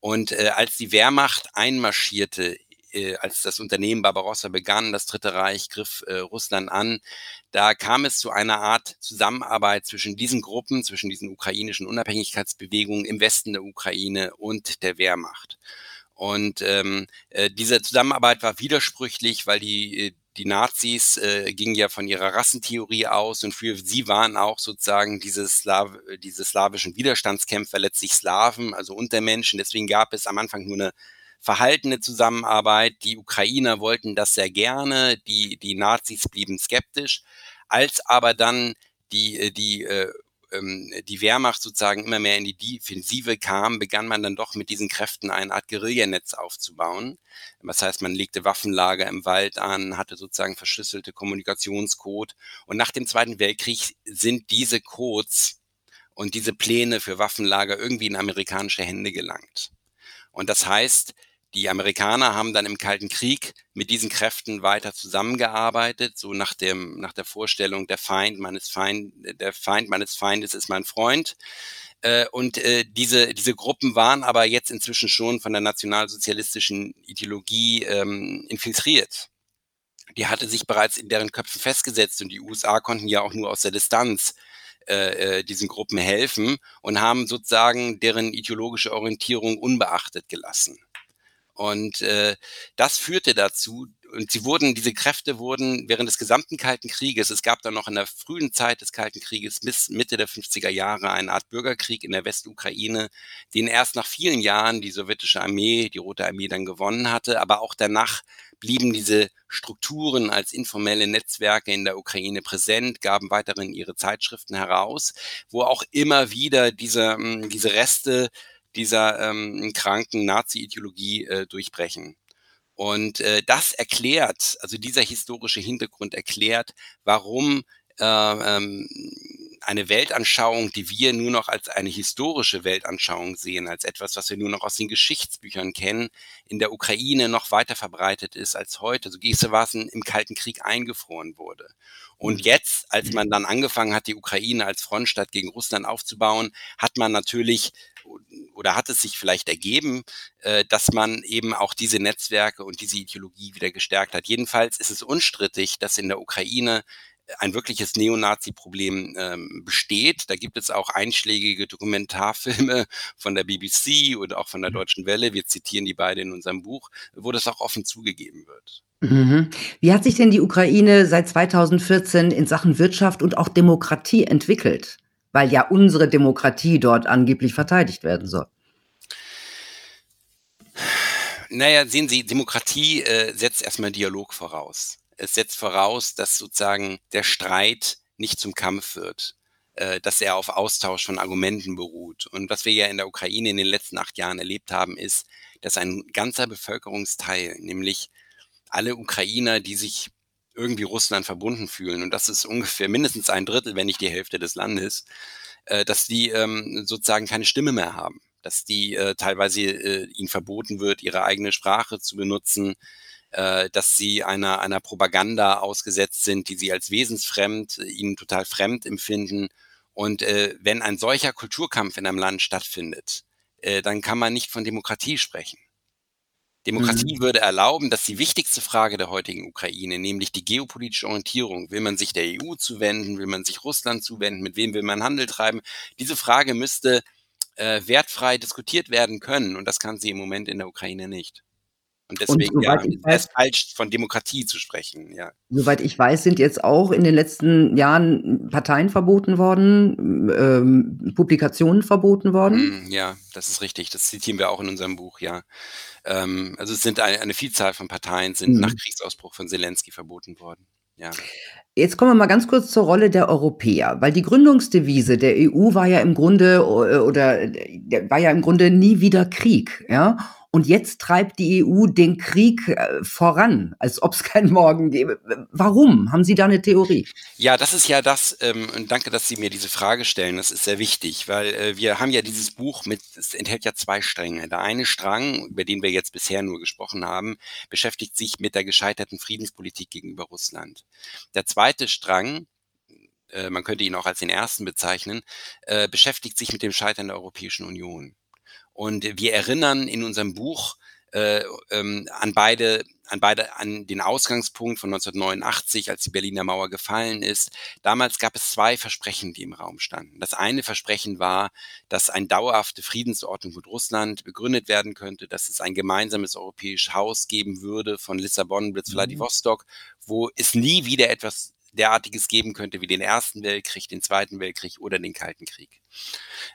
Und äh, als die Wehrmacht einmarschierte äh, als das Unternehmen Barbarossa begann, das Dritte Reich griff äh, Russland an, da kam es zu einer Art Zusammenarbeit zwischen diesen Gruppen, zwischen diesen ukrainischen Unabhängigkeitsbewegungen im Westen der Ukraine und der Wehrmacht. Und ähm, äh, diese Zusammenarbeit war widersprüchlich, weil die, äh, die Nazis äh, gingen ja von ihrer Rassentheorie aus und für sie waren auch sozusagen diese, Slaw diese slawischen Widerstandskämpfer letztlich Slaven, also Untermenschen. Deswegen gab es am Anfang nur eine verhaltene Zusammenarbeit. Die Ukrainer wollten das sehr gerne, die, die Nazis blieben skeptisch. Als aber dann die, äh, die äh, ähm, die Wehrmacht sozusagen immer mehr in die Defensive kam, begann man dann doch mit diesen Kräften eine Art Guerillanetz aufzubauen. Das heißt, man legte Waffenlager im Wald an, hatte sozusagen verschlüsselte Kommunikationscode. Und nach dem Zweiten Weltkrieg sind diese Codes und diese Pläne für Waffenlager irgendwie in amerikanische Hände gelangt. Und das heißt, die Amerikaner haben dann im Kalten Krieg mit diesen Kräften weiter zusammengearbeitet, so nach dem, nach der Vorstellung, der Feind meines Feind, der Feind meines Feindes ist mein Freund. Äh, und äh, diese, diese Gruppen waren aber jetzt inzwischen schon von der nationalsozialistischen Ideologie ähm, infiltriert. Die hatte sich bereits in deren Köpfen festgesetzt und die USA konnten ja auch nur aus der Distanz äh, diesen Gruppen helfen und haben sozusagen deren ideologische Orientierung unbeachtet gelassen. Und äh, das führte dazu, und sie wurden, diese Kräfte wurden während des gesamten Kalten Krieges, es gab dann noch in der frühen Zeit des Kalten Krieges bis Mitte der 50er Jahre eine Art Bürgerkrieg in der Westukraine, den erst nach vielen Jahren die sowjetische Armee, die Rote Armee dann gewonnen hatte, aber auch danach blieben diese Strukturen als informelle Netzwerke in der Ukraine präsent, gaben weiterhin ihre Zeitschriften heraus, wo auch immer wieder diese, hm, diese Reste dieser ähm, kranken Nazi-Ideologie äh, durchbrechen. Und äh, das erklärt, also dieser historische Hintergrund erklärt, warum äh, ähm, eine Weltanschauung, die wir nur noch als eine historische Weltanschauung sehen, als etwas, was wir nur noch aus den Geschichtsbüchern kennen, in der Ukraine noch weiter verbreitet ist als heute, so gewissermaßen im Kalten Krieg eingefroren wurde. Und mhm. jetzt, als man dann angefangen hat, die Ukraine als Frontstadt gegen Russland aufzubauen, hat man natürlich oder hat es sich vielleicht ergeben, äh, dass man eben auch diese Netzwerke und diese Ideologie wieder gestärkt hat. Jedenfalls ist es unstrittig, dass in der Ukraine ein wirkliches Neonazi-Problem ähm, besteht. Da gibt es auch einschlägige Dokumentarfilme von der BBC oder auch von der mhm. Deutschen Welle. Wir zitieren die beide in unserem Buch, wo das auch offen zugegeben wird. Mhm. Wie hat sich denn die Ukraine seit 2014 in Sachen Wirtschaft und auch Demokratie entwickelt? Weil ja unsere Demokratie dort angeblich verteidigt werden soll. Naja, sehen Sie, Demokratie äh, setzt erstmal Dialog voraus. Es setzt voraus, dass sozusagen der Streit nicht zum Kampf wird, äh, dass er auf Austausch von Argumenten beruht. Und was wir ja in der Ukraine in den letzten acht Jahren erlebt haben, ist, dass ein ganzer Bevölkerungsteil, nämlich alle Ukrainer, die sich irgendwie Russland verbunden fühlen, und das ist ungefähr mindestens ein Drittel, wenn nicht die Hälfte des Landes, äh, dass die ähm, sozusagen keine Stimme mehr haben, dass die äh, teilweise äh, ihnen verboten wird, ihre eigene Sprache zu benutzen, äh, dass sie einer, einer Propaganda ausgesetzt sind, die sie als wesensfremd, äh, ihnen total fremd empfinden. Und äh, wenn ein solcher Kulturkampf in einem Land stattfindet, äh, dann kann man nicht von Demokratie sprechen. Demokratie mhm. würde erlauben, dass die wichtigste Frage der heutigen Ukraine, nämlich die geopolitische Orientierung, will man sich der EU zuwenden, will man sich Russland zuwenden, mit wem will man Handel treiben, diese Frage müsste äh, wertfrei diskutiert werden können und das kann sie im Moment in der Ukraine nicht. Und deswegen und ja, ist es falsch, von Demokratie zu sprechen. Ja. Soweit ich weiß, sind jetzt auch in den letzten Jahren Parteien verboten worden, ähm, Publikationen verboten worden. Mm, ja, das ist richtig. Das zitieren wir auch in unserem Buch, ja. Ähm, also es sind eine, eine, Vielzahl von Parteien sind mhm. nach Kriegsausbruch von Zelensky verboten worden. Ja. Jetzt kommen wir mal ganz kurz zur Rolle der Europäer, weil die Gründungsdevise der EU war ja im Grunde äh, oder äh, war ja im Grunde nie wieder Krieg, ja. Und jetzt treibt die EU den Krieg äh, voran, als ob es keinen Morgen gäbe. Warum? Haben Sie da eine Theorie? Ja, das ist ja das, ähm, und danke, dass Sie mir diese Frage stellen. Das ist sehr wichtig, weil äh, wir haben ja dieses Buch mit, es enthält ja zwei Stränge. Der eine Strang, über den wir jetzt bisher nur gesprochen haben, beschäftigt sich mit der gescheiterten Friedenspolitik gegenüber Russland. Der zweite Strang, äh, man könnte ihn auch als den ersten bezeichnen, äh, beschäftigt sich mit dem Scheitern der Europäischen Union. Und wir erinnern in unserem Buch äh, ähm, an beide, an beide, an den Ausgangspunkt von 1989, als die Berliner Mauer gefallen ist. Damals gab es zwei Versprechen, die im Raum standen. Das eine Versprechen war, dass eine dauerhafte Friedensordnung mit Russland begründet werden könnte, dass es ein gemeinsames europäisches Haus geben würde von Lissabon bis mhm. Vladivostok, wo es nie wieder etwas derartiges geben könnte wie den Ersten Weltkrieg, den Zweiten Weltkrieg oder den Kalten Krieg.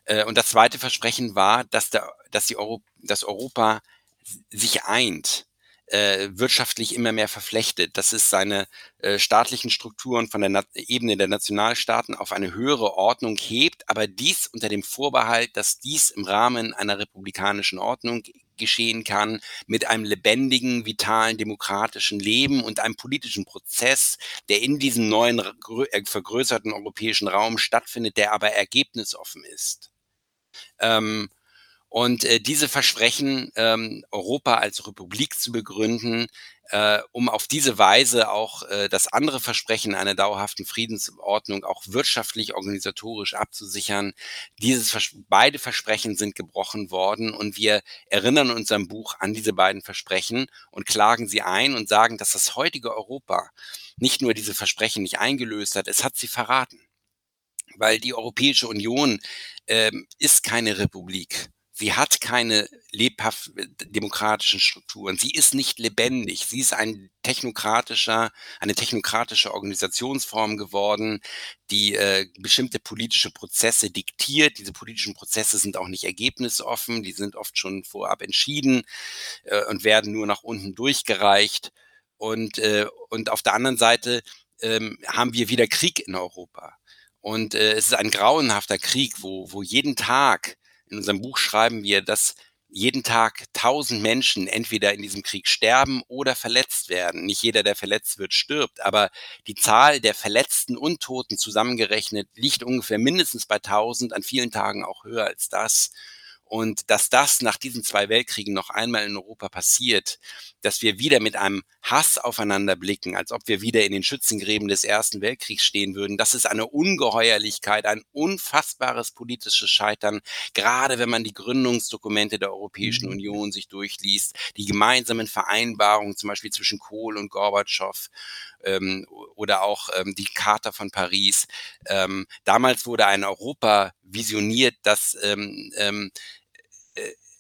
Äh, und das zweite Versprechen war, dass, der, dass, die Euro, dass Europa sich eint äh, wirtschaftlich immer mehr verflechtet, dass es seine äh, staatlichen Strukturen von der Na Ebene der Nationalstaaten auf eine höhere Ordnung hebt, aber dies unter dem Vorbehalt, dass dies im Rahmen einer republikanischen Ordnung geschehen kann, mit einem lebendigen, vitalen, demokratischen Leben und einem politischen Prozess, der in diesem neuen, äh, vergrößerten europäischen Raum stattfindet, der aber ergebnisoffen ist. Ähm, und äh, diese Versprechen, ähm, Europa als Republik zu begründen, äh, um auf diese Weise auch äh, das andere Versprechen einer dauerhaften Friedensordnung auch wirtschaftlich, organisatorisch abzusichern. Dieses Vers beide Versprechen sind gebrochen worden und wir erinnern uns am Buch an diese beiden Versprechen und klagen sie ein und sagen, dass das heutige Europa nicht nur diese Versprechen nicht eingelöst hat, es hat sie verraten. Weil die Europäische Union ähm, ist keine Republik Sie hat keine lebhaft äh, demokratischen Strukturen. Sie ist nicht lebendig. Sie ist ein technokratischer, eine technokratische Organisationsform geworden, die äh, bestimmte politische Prozesse diktiert. Diese politischen Prozesse sind auch nicht ergebnisoffen. Die sind oft schon vorab entschieden äh, und werden nur nach unten durchgereicht. Und, äh, und auf der anderen Seite ähm, haben wir wieder Krieg in Europa. Und äh, es ist ein grauenhafter Krieg, wo, wo jeden Tag in unserem Buch schreiben wir, dass jeden Tag tausend Menschen entweder in diesem Krieg sterben oder verletzt werden. Nicht jeder, der verletzt wird, stirbt, aber die Zahl der Verletzten und Toten zusammengerechnet liegt ungefähr mindestens bei tausend, an vielen Tagen auch höher als das. Und dass das nach diesen zwei Weltkriegen noch einmal in Europa passiert, dass wir wieder mit einem Hass aufeinander blicken, als ob wir wieder in den Schützengräben des Ersten Weltkriegs stehen würden, das ist eine Ungeheuerlichkeit, ein unfassbares politisches Scheitern, gerade wenn man die Gründungsdokumente der Europäischen mhm. Union sich durchliest, die gemeinsamen Vereinbarungen zum Beispiel zwischen Kohl und Gorbatschow ähm, oder auch ähm, die Charta von Paris. Ähm, damals wurde ein Europa visioniert, das ähm, ähm,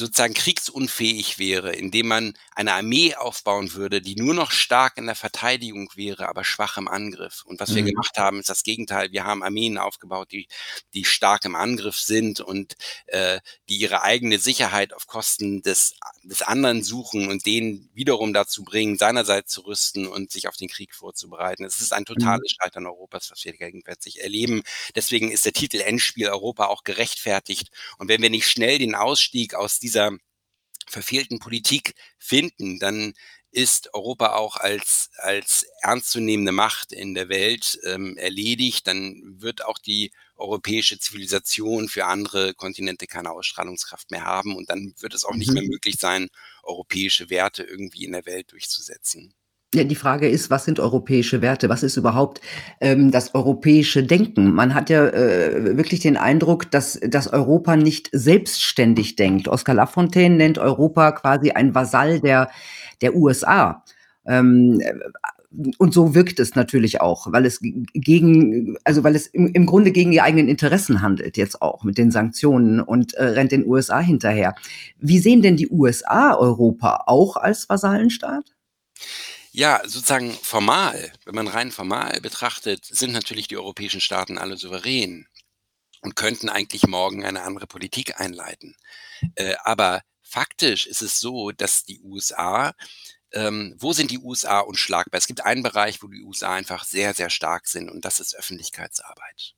sozusagen kriegsunfähig wäre, indem man eine Armee aufbauen würde, die nur noch stark in der Verteidigung wäre, aber schwach im Angriff. Und was mhm. wir gemacht haben, ist das Gegenteil. Wir haben Armeen aufgebaut, die, die stark im Angriff sind und äh, die ihre eigene Sicherheit auf Kosten des, des anderen suchen und den wiederum dazu bringen, seinerseits zu rüsten und sich auf den Krieg vorzubereiten. Es ist ein mhm. totales Scheitern Europas, was wir gegenwärtig erleben. Deswegen ist der Titel Endspiel Europa auch gerechtfertigt. Und wenn wir nicht schnell den Ausstieg aus dieser verfehlten Politik finden, dann ist Europa auch als, als ernstzunehmende Macht in der Welt ähm, erledigt, dann wird auch die europäische Zivilisation für andere Kontinente keine Ausstrahlungskraft mehr haben und dann wird es auch nicht mehr mhm. möglich sein, europäische Werte irgendwie in der Welt durchzusetzen. Ja, die Frage ist, was sind europäische Werte? Was ist überhaupt ähm, das europäische Denken? Man hat ja äh, wirklich den Eindruck, dass, dass Europa nicht selbstständig denkt. Oscar Lafontaine nennt Europa quasi ein Vasall der, der USA. Ähm, und so wirkt es natürlich auch, weil es gegen, also weil es im, im Grunde gegen die eigenen Interessen handelt, jetzt auch mit den Sanktionen und äh, rennt den USA hinterher. Wie sehen denn die USA Europa auch als Vasallenstaat? Ja, sozusagen formal, wenn man rein formal betrachtet, sind natürlich die europäischen Staaten alle souverän und könnten eigentlich morgen eine andere Politik einleiten. Äh, aber faktisch ist es so, dass die USA, ähm, wo sind die USA unschlagbar? Es gibt einen Bereich, wo die USA einfach sehr, sehr stark sind und das ist Öffentlichkeitsarbeit.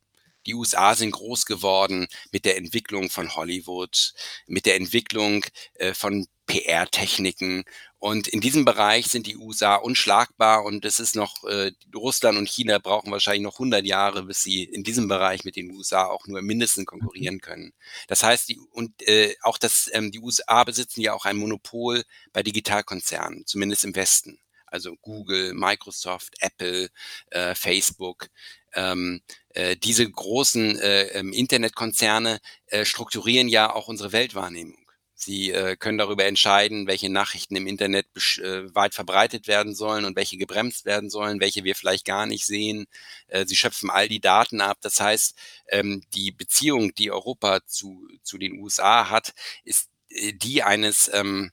Die USA sind groß geworden mit der Entwicklung von Hollywood, mit der Entwicklung äh, von PR-Techniken. Und in diesem Bereich sind die USA unschlagbar und es ist noch, äh, Russland und China brauchen wahrscheinlich noch 100 Jahre, bis sie in diesem Bereich mit den USA auch nur mindestens konkurrieren können. Das heißt, die, und äh, auch das, ähm, die USA besitzen ja auch ein Monopol bei Digitalkonzernen, zumindest im Westen. Also Google, Microsoft, Apple, äh, Facebook. Ähm, äh, diese großen äh, ähm, Internetkonzerne äh, strukturieren ja auch unsere Weltwahrnehmung. Sie äh, können darüber entscheiden, welche Nachrichten im Internet äh, weit verbreitet werden sollen und welche gebremst werden sollen, welche wir vielleicht gar nicht sehen. Äh, sie schöpfen all die Daten ab. Das heißt, ähm, die Beziehung, die Europa zu, zu den USA hat, ist äh, die eines, ähm,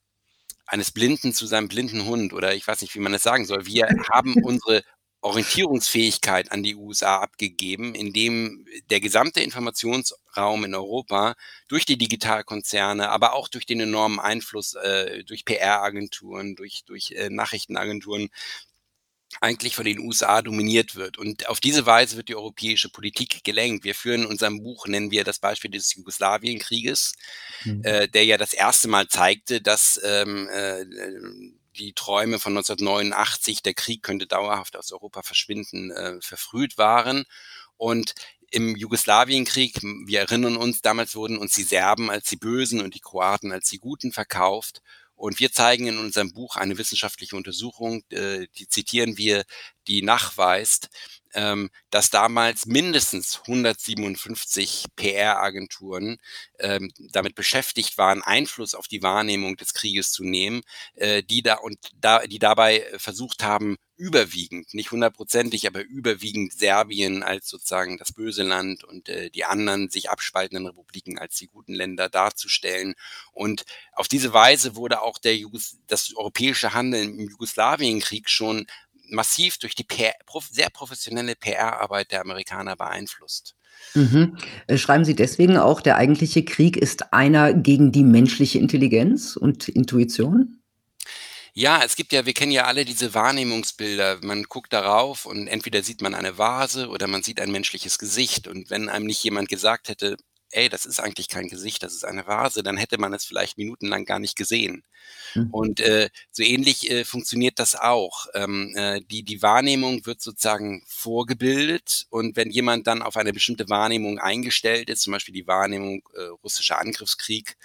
eines Blinden zu seinem blinden Hund oder ich weiß nicht, wie man das sagen soll. Wir haben unsere Orientierungsfähigkeit an die USA abgegeben, indem der gesamte Informationsraum in Europa durch die Digitalkonzerne, aber auch durch den enormen Einfluss äh, durch PR-Agenturen, durch, durch äh, Nachrichtenagenturen eigentlich von den USA dominiert wird. Und auf diese Weise wird die europäische Politik gelenkt. Wir führen in unserem Buch, nennen wir das Beispiel des Jugoslawienkrieges, mhm. äh, der ja das erste Mal zeigte, dass ähm, äh, die Träume von 1989, der Krieg könnte dauerhaft aus Europa verschwinden, äh, verfrüht waren. Und im Jugoslawienkrieg, wir erinnern uns, damals wurden uns die Serben als die Bösen und die Kroaten als die Guten verkauft. Und wir zeigen in unserem Buch eine wissenschaftliche Untersuchung, äh, die zitieren wir, die nachweist, ähm, dass damals mindestens 157 PR-Agenturen ähm, damit beschäftigt waren, Einfluss auf die Wahrnehmung des Krieges zu nehmen, äh, die da und da, die dabei versucht haben, überwiegend, nicht hundertprozentig, aber überwiegend Serbien als sozusagen das böse Land und äh, die anderen sich abspaltenden Republiken als die guten Länder darzustellen. Und auf diese Weise wurde auch der Jugos das europäische Handeln im Jugoslawienkrieg schon massiv durch die PR, sehr professionelle PR-Arbeit der Amerikaner beeinflusst. Mhm. Äh, schreiben Sie deswegen auch, der eigentliche Krieg ist einer gegen die menschliche Intelligenz und Intuition? Ja, es gibt ja wir kennen ja alle diese Wahrnehmungsbilder. Man guckt darauf und entweder sieht man eine Vase oder man sieht ein menschliches Gesicht. Und wenn einem nicht jemand gesagt hätte: „Ey, das ist eigentlich kein Gesicht, das ist eine Vase“, dann hätte man es vielleicht minutenlang gar nicht gesehen. Mhm. Und, äh, so ähnlich, äh, funktioniert das auch. Ähm, äh, die die Wahrnehmung wird sozusagen vorgebildet und wenn jemand dann auf eine bestimmte Wahrnehmung eingestellt ist, zum Beispiel die Wahrnehmung, äh, russischer Angriffskrieg,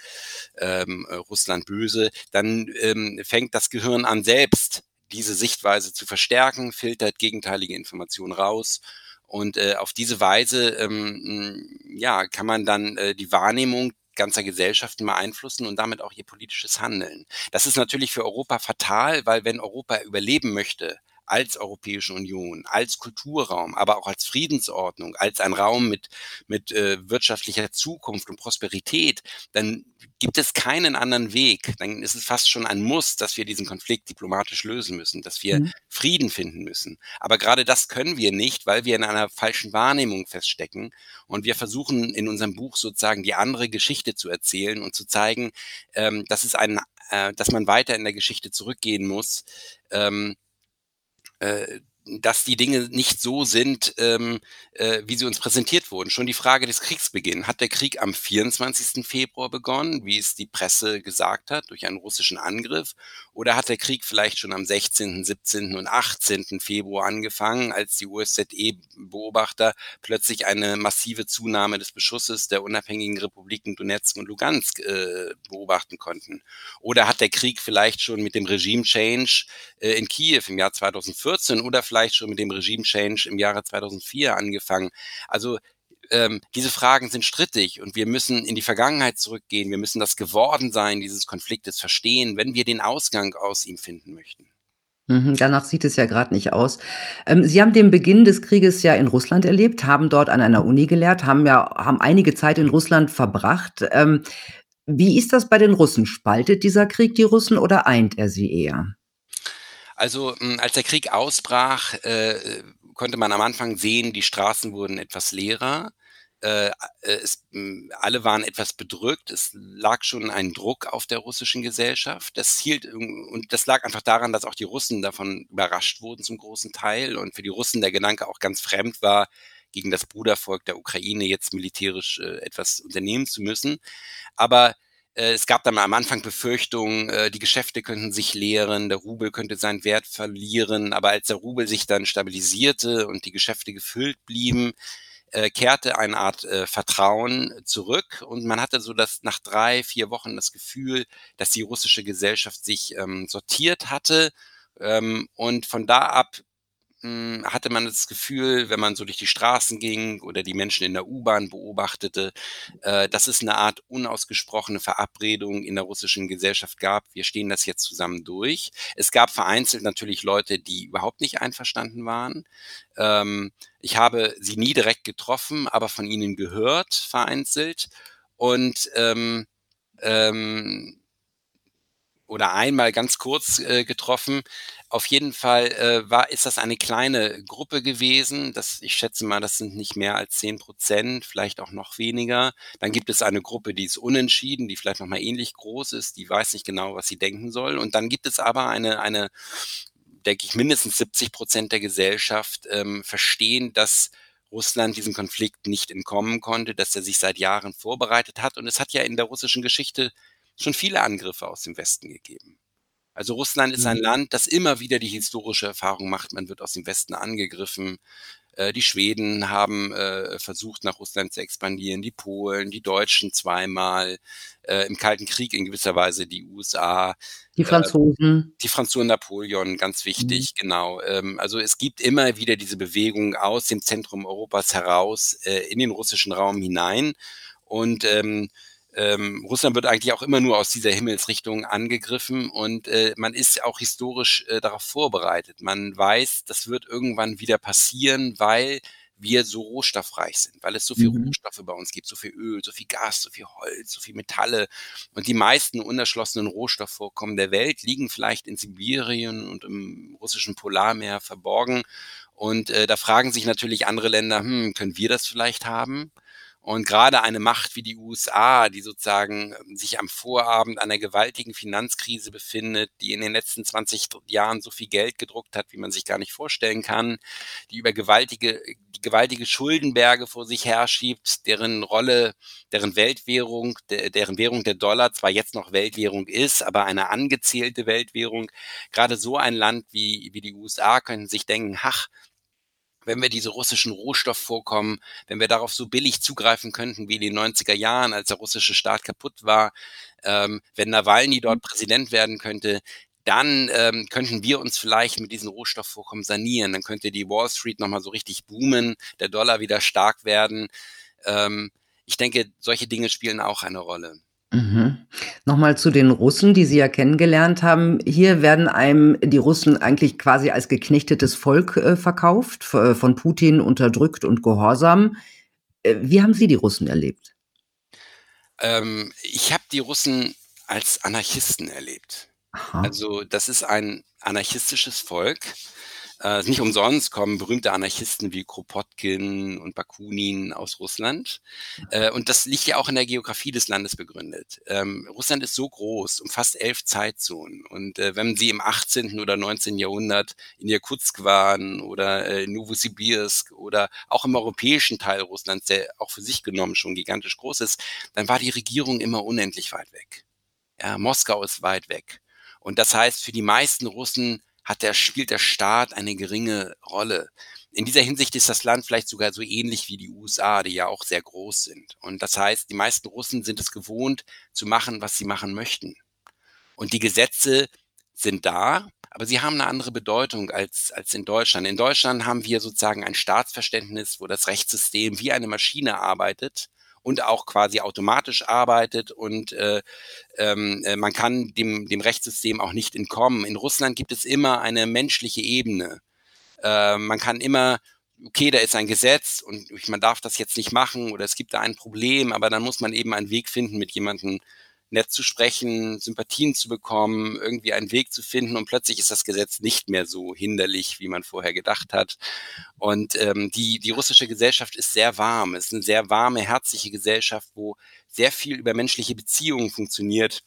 ähm, äh, Russland böse, dann, ähm, fängt das Gehirn an, selbst diese Sichtweise zu verstärken, filtert gegenteilige Informationen raus und, äh, auf diese Weise, ähm, ja, kann man dann, äh, die Wahrnehmung ganzer Gesellschaften beeinflussen und damit auch ihr politisches Handeln. Das ist natürlich für Europa fatal, weil wenn Europa überleben möchte als Europäische Union, als Kulturraum, aber auch als Friedensordnung, als ein Raum mit, mit äh, wirtschaftlicher Zukunft und Prosperität, dann gibt es keinen anderen Weg. Dann ist es fast schon ein Muss, dass wir diesen Konflikt diplomatisch lösen müssen, dass wir mhm. Frieden finden müssen. Aber gerade das können wir nicht, weil wir in einer falschen Wahrnehmung feststecken. Und wir versuchen in unserem Buch sozusagen die andere Geschichte zu erzählen und zu zeigen, ähm, dass es ein, äh, dass man weiter in der Geschichte zurückgehen muss. Ähm, uh, dass die Dinge nicht so sind, ähm, äh, wie sie uns präsentiert wurden. Schon die Frage des Kriegsbeginn. Hat der Krieg am 24. Februar begonnen, wie es die Presse gesagt hat, durch einen russischen Angriff? Oder hat der Krieg vielleicht schon am 16., 17. und 18. Februar angefangen, als die USZE-Beobachter plötzlich eine massive Zunahme des Beschusses der unabhängigen Republiken Donetsk und Lugansk äh, beobachten konnten? Oder hat der Krieg vielleicht schon mit dem Regime-Change äh, in Kiew im Jahr 2014 oder vielleicht schon mit dem Regime-Change im Jahre 2004 angefangen? angefangen. Also ähm, diese Fragen sind strittig und wir müssen in die Vergangenheit zurückgehen. Wir müssen das Gewordensein dieses Konfliktes verstehen, wenn wir den Ausgang aus ihm finden möchten. Mhm, danach sieht es ja gerade nicht aus. Ähm, Sie haben den Beginn des Krieges ja in Russland erlebt, haben dort an einer Uni gelehrt, haben ja haben einige Zeit in Russland verbracht. Ähm, wie ist das bei den Russen? Spaltet dieser Krieg die Russen oder eint er sie eher? Also, hm, als der Krieg ausbrach, äh, konnte man am Anfang sehen, die Straßen wurden etwas leerer. Äh, äh, es, hm, alle waren etwas bedrückt. Es lag schon ein Druck auf der russischen Gesellschaft. Das hielt und das lag einfach daran, dass auch die Russen davon überrascht wurden zum großen Teil und für die Russen der Gedanke auch ganz fremd war, gegen das Brudervolk der Ukraine jetzt militärisch äh, etwas unternehmen zu müssen. Aber es gab dann am Anfang Befürchtungen, äh, die Geschäfte könnten sich leeren, der Rubel könnte seinen Wert verlieren. Aber als der Rubel sich dann stabilisierte und die Geschäfte gefüllt blieben, äh, kehrte eine Art Vertrauen zurück und man hatte so das nach drei, vier Wochen das Gefühl, dass die russische Gesellschaft sich ähm, sortiert hatte. Ähm, und von da ab hm, hatte man das Gefühl, wenn man so durch die Straßen ging oder die Menschen in der U-Bahn beobachtete, äh, dass es eine Art unausgesprochene Verabredung in der russischen Gesellschaft gab. Wir stehen das jetzt zusammen durch. Es gab vereinzelt natürlich Leute, die überhaupt nicht einverstanden waren. Ähm, ich habe sie nie direkt getroffen, aber von ihnen gehört, vereinzelt. Und ähm, ähm, oder einmal ganz kurz äh, getroffen Auf jeden Fall äh, war, ist das eine kleine Gruppe gewesen. Das, ich schätze mal, das sind nicht mehr als zehn Prozent, vielleicht auch noch weniger. Dann gibt es eine Gruppe, die ist unentschieden, die vielleicht nochmal ähnlich groß ist, die weiß nicht genau, was sie denken soll. Und dann gibt es aber eine, eine denke ich, mindestens 70 Prozent der Gesellschaft ähm, verstehen, dass Russland diesem Konflikt nicht entkommen konnte, dass er sich seit Jahren vorbereitet hat. Und es hat ja in der russischen Geschichte schon viele Angriffe aus dem Westen gegeben. Also Russland ist ein mhm. Land, das immer wieder die historische Erfahrung macht, man wird aus dem Westen angegriffen. Äh, die Schweden haben äh, versucht, nach Russland zu expandieren, die Polen, die Deutschen zweimal, äh, im Kalten Krieg in gewisser Weise die USA. Die Franzosen. die Franzosen Napoleon, ganz wichtig, mhm. genau. Ähm, also es gibt immer wieder diese Bewegung aus dem Zentrum Europas heraus in den russischen Raum hinein. Und ähm, ähm, Russland wird eigentlich auch immer nur aus dieser Himmelsrichtung angegriffen und äh, man ist auch historisch äh, darauf vorbereitet. Man weiß, das wird irgendwann wieder passieren, weil wir so rohstoffreich sind, weil es so viel mhm. Rohstoffe bei uns gibt, so viel Öl, so viel Gas, so viel Holz, so viel Metalle. Und die meisten unerschlossenen Rohstoffvorkommen der Welt liegen vielleicht in Sibirien und im russischen Polarmeer verborgen. Und äh, da fragen sich natürlich andere Länder, hm, können wir das vielleicht haben? Und gerade eine Macht wie die USA, die sozusagen ähm, sich am Vorabend einer gewaltigen Finanzkrise befindet, die in den letzten 20 Jahren so viel Geld gedruckt hat, wie man sich gar nicht vorstellen kann, die über gewaltige, die gewaltige Schuldenberge vor sich herschiebt, deren Rolle, deren Weltwährung, deren Währung der Dollar zwar jetzt noch Weltwährung ist, aber eine angezählte Weltwährung. Gerade so ein Land wie, wie die USA können sich denken, ach, wenn wir diese russischen Rohstoffvorkommen, wenn wir darauf so billig zugreifen könnten wie in den 90er Jahren, als der russische Staat kaputt war, ähm, wenn Nawalny dort mhm. Präsident werden könnte, dann ähm, könnten wir uns vielleicht mit diesen Rohstoffvorkommen sanieren. Dann könnte die Wall Street nochmal so richtig boomen, der Dollar wieder stark werden. Ähm, ich denke, solche Dinge spielen auch eine Rolle. Mhm. Noch zu den Russen, die Sie ja kennengelernt haben. Hier werden einem die Russen eigentlich quasi als geknechtetes Volk äh, verkauft, äh, von Putin unterdrückt und gehorsam. Äh, wie haben Sie die Russen erlebt? Ähm, ich habe die Russen als Anarchisten erlebt. Aha. Also das ist ein anarchistisches Volk, äh, nicht umsonst kommen berühmte Anarchisten wie Kropotkin und Bakunin aus Russland. Äh, und das liegt ja auch in der Geografie des Landes begründet. Ähm, Russland ist so groß, umfasst elf Zeitzonen. Und äh, wenn Sie im 18. oder 19. Jahrhundert in Irkutsk waren oder äh, in Novosibirsk oder auch im europäischen Teil Russlands, der auch für sich genommen schon gigantisch groß ist, dann war die Regierung immer unendlich weit weg. Ja, Moskau ist weit weg. Und das heißt, für die meisten Russen hat der, spielt der Staat eine geringe Rolle. In dieser Hinsicht ist das Land vielleicht sogar so ähnlich wie die USA, die ja auch sehr groß sind. Und das heißt, die meisten Russen sind es gewohnt, zu machen, was sie machen möchten. Und die Gesetze sind da, aber sie haben eine andere Bedeutung als, als in Deutschland. In Deutschland haben wir sozusagen ein Staatsverständnis, wo das Rechtssystem wie eine Maschine arbeitet und auch quasi automatisch arbeitet und äh, ähm, äh, man kann dem, dem Rechtssystem auch nicht entkommen. In Russland gibt es immer eine menschliche Ebene. Äh, man kann immer okay, da ist ein Gesetz und man darf das jetzt nicht machen oder es gibt da ein Problem, aber dann muss man eben einen Weg finden, mit jemandem nett zu sprechen, Sympathien zu bekommen, irgendwie einen Weg zu finden und plötzlich ist das Gesetz nicht mehr so hinderlich, wie man vorher gedacht hat. Und ähm, die, die russische Gesellschaft ist sehr warm. Es ist eine sehr warme, herzliche Gesellschaft, wo sehr viel über menschliche Beziehungen funktioniert.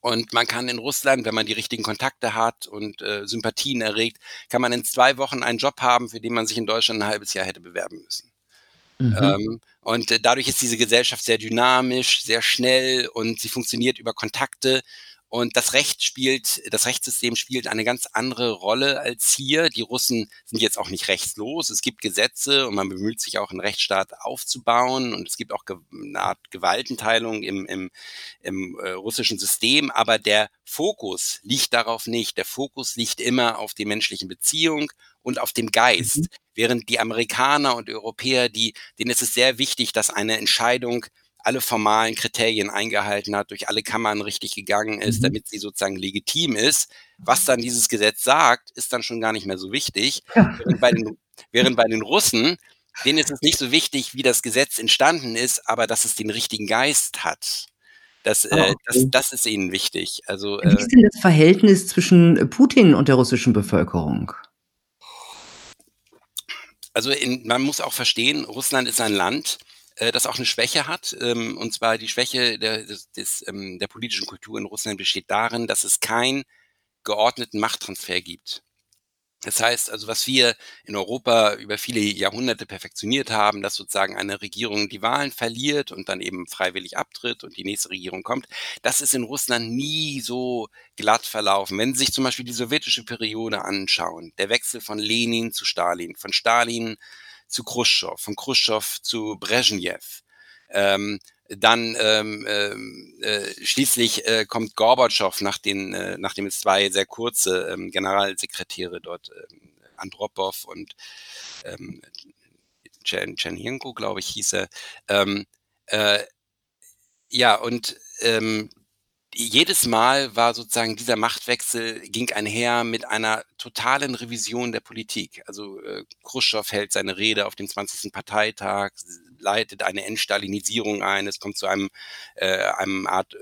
Und man kann in Russland, wenn man die richtigen Kontakte hat und äh, Sympathien erregt, kann man in zwei Wochen einen Job haben, für den man sich in Deutschland ein halbes Jahr hätte bewerben müssen. Mhm. Ähm, und äh, dadurch ist diese Gesellschaft sehr dynamisch, sehr schnell und sie funktioniert über Kontakte. Und das Recht spielt, das Rechtssystem spielt eine ganz andere Rolle als hier. Die Russen sind jetzt auch nicht rechtslos. Es gibt Gesetze und man bemüht sich auch einen Rechtsstaat aufzubauen. Und es gibt auch eine Art Gewaltenteilung im, im, im äh, russischen System. Aber der Fokus liegt darauf nicht. Der Fokus liegt immer auf die menschlichen Beziehung und auf dem Geist. Mhm. Während die Amerikaner und Europäer, die, denen ist es sehr wichtig, dass eine Entscheidung alle formalen Kriterien eingehalten hat, durch alle Kammern richtig gegangen ist, mhm. damit sie sozusagen legitim ist. Was dann dieses Gesetz sagt, ist dann schon gar nicht mehr so wichtig. Ja. Während, bei den, während bei den Russen, denen ist es nicht so wichtig, wie das Gesetz entstanden ist, aber dass es den richtigen Geist hat. Das, Ah, äh, das, okay. das ist ihnen wichtig. Also, Wie äh ist denn das Verhältnis zwischen Putin und der russischen Bevölkerung? Also in man muss auch verstehen, Russland ist ein Land, äh, das auch 'ne Schwäche hat, ähm, und zwar die Schwäche der des des ähm, der politischen Kultur in Russland besteht darin, dass es keinen geordneten Machttransfer gibt. Das heißt also, was wir in Europa über viele Jahrhunderte perfektioniert haben, dass sozusagen eine Regierung die Wahlen verliert und dann eben freiwillig abtritt und die nächste Regierung kommt, das ist in Russland nie so glatt verlaufen. Wenn Sie sich zum Beispiel die sowjetische Periode anschauen, der Wechsel von Lenin zu Stalin, von Stalin zu Chruschtschow, von Chruschtschow zu Breschnew, ähm, dann, ähm, ähm, äh, schließlich, äh, kommt Gorbatschow, nach den äh, nachdem es 2 sehr kurze, ähm, Generalsekretäre dort, ähm, Andropow und, ähm, Tschern Tschernenko, glaube ich, hieß er. Ähm, äh, ja, und, ähm, jedes Mal war sozusagen dieser Machtwechsel ging einher mit einer totalen Revision der Politik. Also, äh, Chruschtschow hält seine Rede auf dem 20. Parteitag, leitet eine Entstalinisierung ein. Es kommt zu einem äh, einem Art, äh,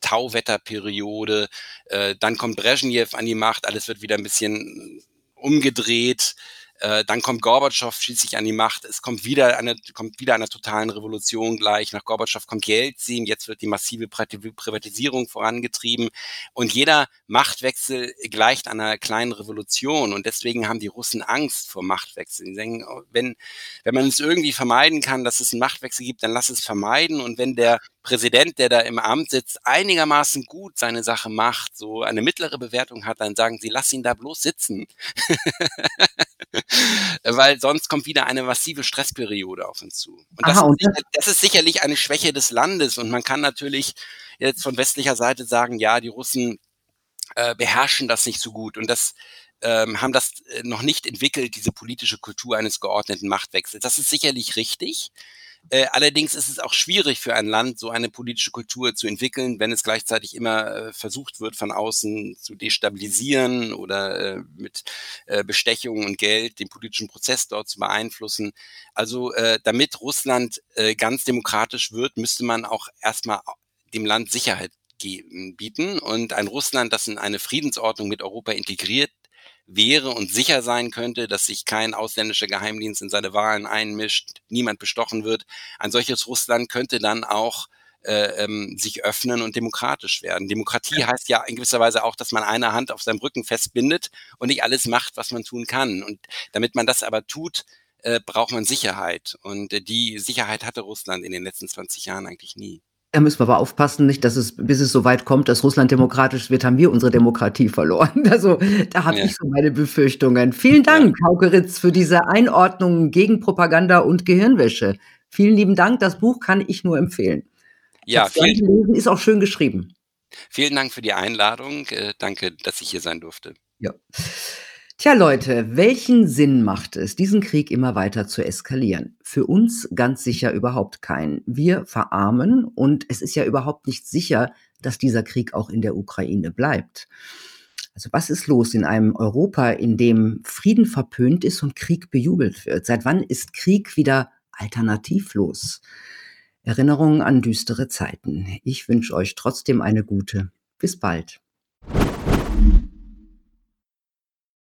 Tauwetterperiode. Äh, dann kommt Breschnew an die Macht, alles wird wieder 'n bisschen umgedreht. Äh, dann kommt Gorbatschow schließlich an die Macht. Es kommt wieder eine kommt wieder einer totalen Revolution gleich. Nach Gorbatschow kommt Jelzin, jetzt wird die massive Privatisierung vorangetrieben. Und jeder Machtwechsel gleicht einer kleinen Revolution und deswegen haben die Russen Angst vor Machtwechseln. Die denken: „Oh, wenn wenn man es irgendwie vermeiden kann, dass es 'n Machtwechsel gibt, dann lass es vermeiden.“ Und wenn der Präsident, der da im Amt sitzt, einigermaßen gut seine Sache macht, so eine mittlere Bewertung hat, dann sagen sie: „Lass ihn da bloß sitzen.“ Weil sonst kommt wieder eine massive Stressperiode auf uns zu. Und das Aha, ist und sicher das ist sicherlich eine Schwäche des Landes und man kann natürlich jetzt von westlicher Seite sagen: „Ja, die Russen, äh, beherrschen das nicht so gut und das ähm, haben das, äh, noch nicht entwickelt, diese politische Kultur eines geordneten Machtwechsels.“ Das ist sicherlich richtig. Äh, allerdings ist es auch schwierig für ein Land, so eine politische Kultur zu entwickeln, wenn es gleichzeitig immer, äh, versucht wird, von außen zu destabilisieren oder, äh, mit, äh, Bestechung und Geld den politischen Prozess dort zu beeinflussen. Also, äh, damit Russland, äh, ganz demokratisch wird, müsste man auch erst mal a dem Land Sicherheit geben bieten. Und ein Russland, das in eine Friedensordnung mit Europa integriert wäre und sicher sein könnte, dass sich kein ausländischer Geheimdienst in seine Wahlen einmischt, niemand bestochen wird. Ein solches Russland könnte dann auch, äh, ähm, sich öffnen und demokratisch werden. Demokratie heißt ja in gewisser Weise auch, dass man eine Hand auf seinem Rücken festbindet und nicht alles macht, was man tun kann. Und damit man das aber tut, äh, braucht man Sicherheit. Und, äh, die Sicherheit hatte Russland in den letzten 20 Jahren eigentlich nie. Da müssen wir aber aufpassen, nicht, dass es bis es so weit kommt, dass Russland demokratisch wird, haben wir unsere Demokratie verloren. Also, da habe Ja. ich so meine Befürchtungen. Vielen Ja. Dank, Hauke Ritz, für diese Einordnung gegen Propaganda und Gehirnwäsche. Vielen lieben Dank. Das Buch kann ich nur empfehlen. Ja, vielen gelesen, ist auch schön geschrieben. Vielen Dank für die Einladung. Äh, danke, dass ich hier sein durfte. Ja. Tja, Leute, welchen Sinn macht es, diesen Krieg immer weiter zu eskalieren? Für uns ganz sicher überhaupt keinen. Wir verarmen und es ist ja überhaupt nicht sicher, dass dieser Krieg auch in der Ukraine bleibt. Also, was ist los in einem Europa, in dem Frieden verpönt ist und Krieg bejubelt wird? Seit wann ist Krieg wieder alternativlos? Erinnerungen an düstere Zeiten. Ich wünsche euch trotzdem eine gute. Bis bald.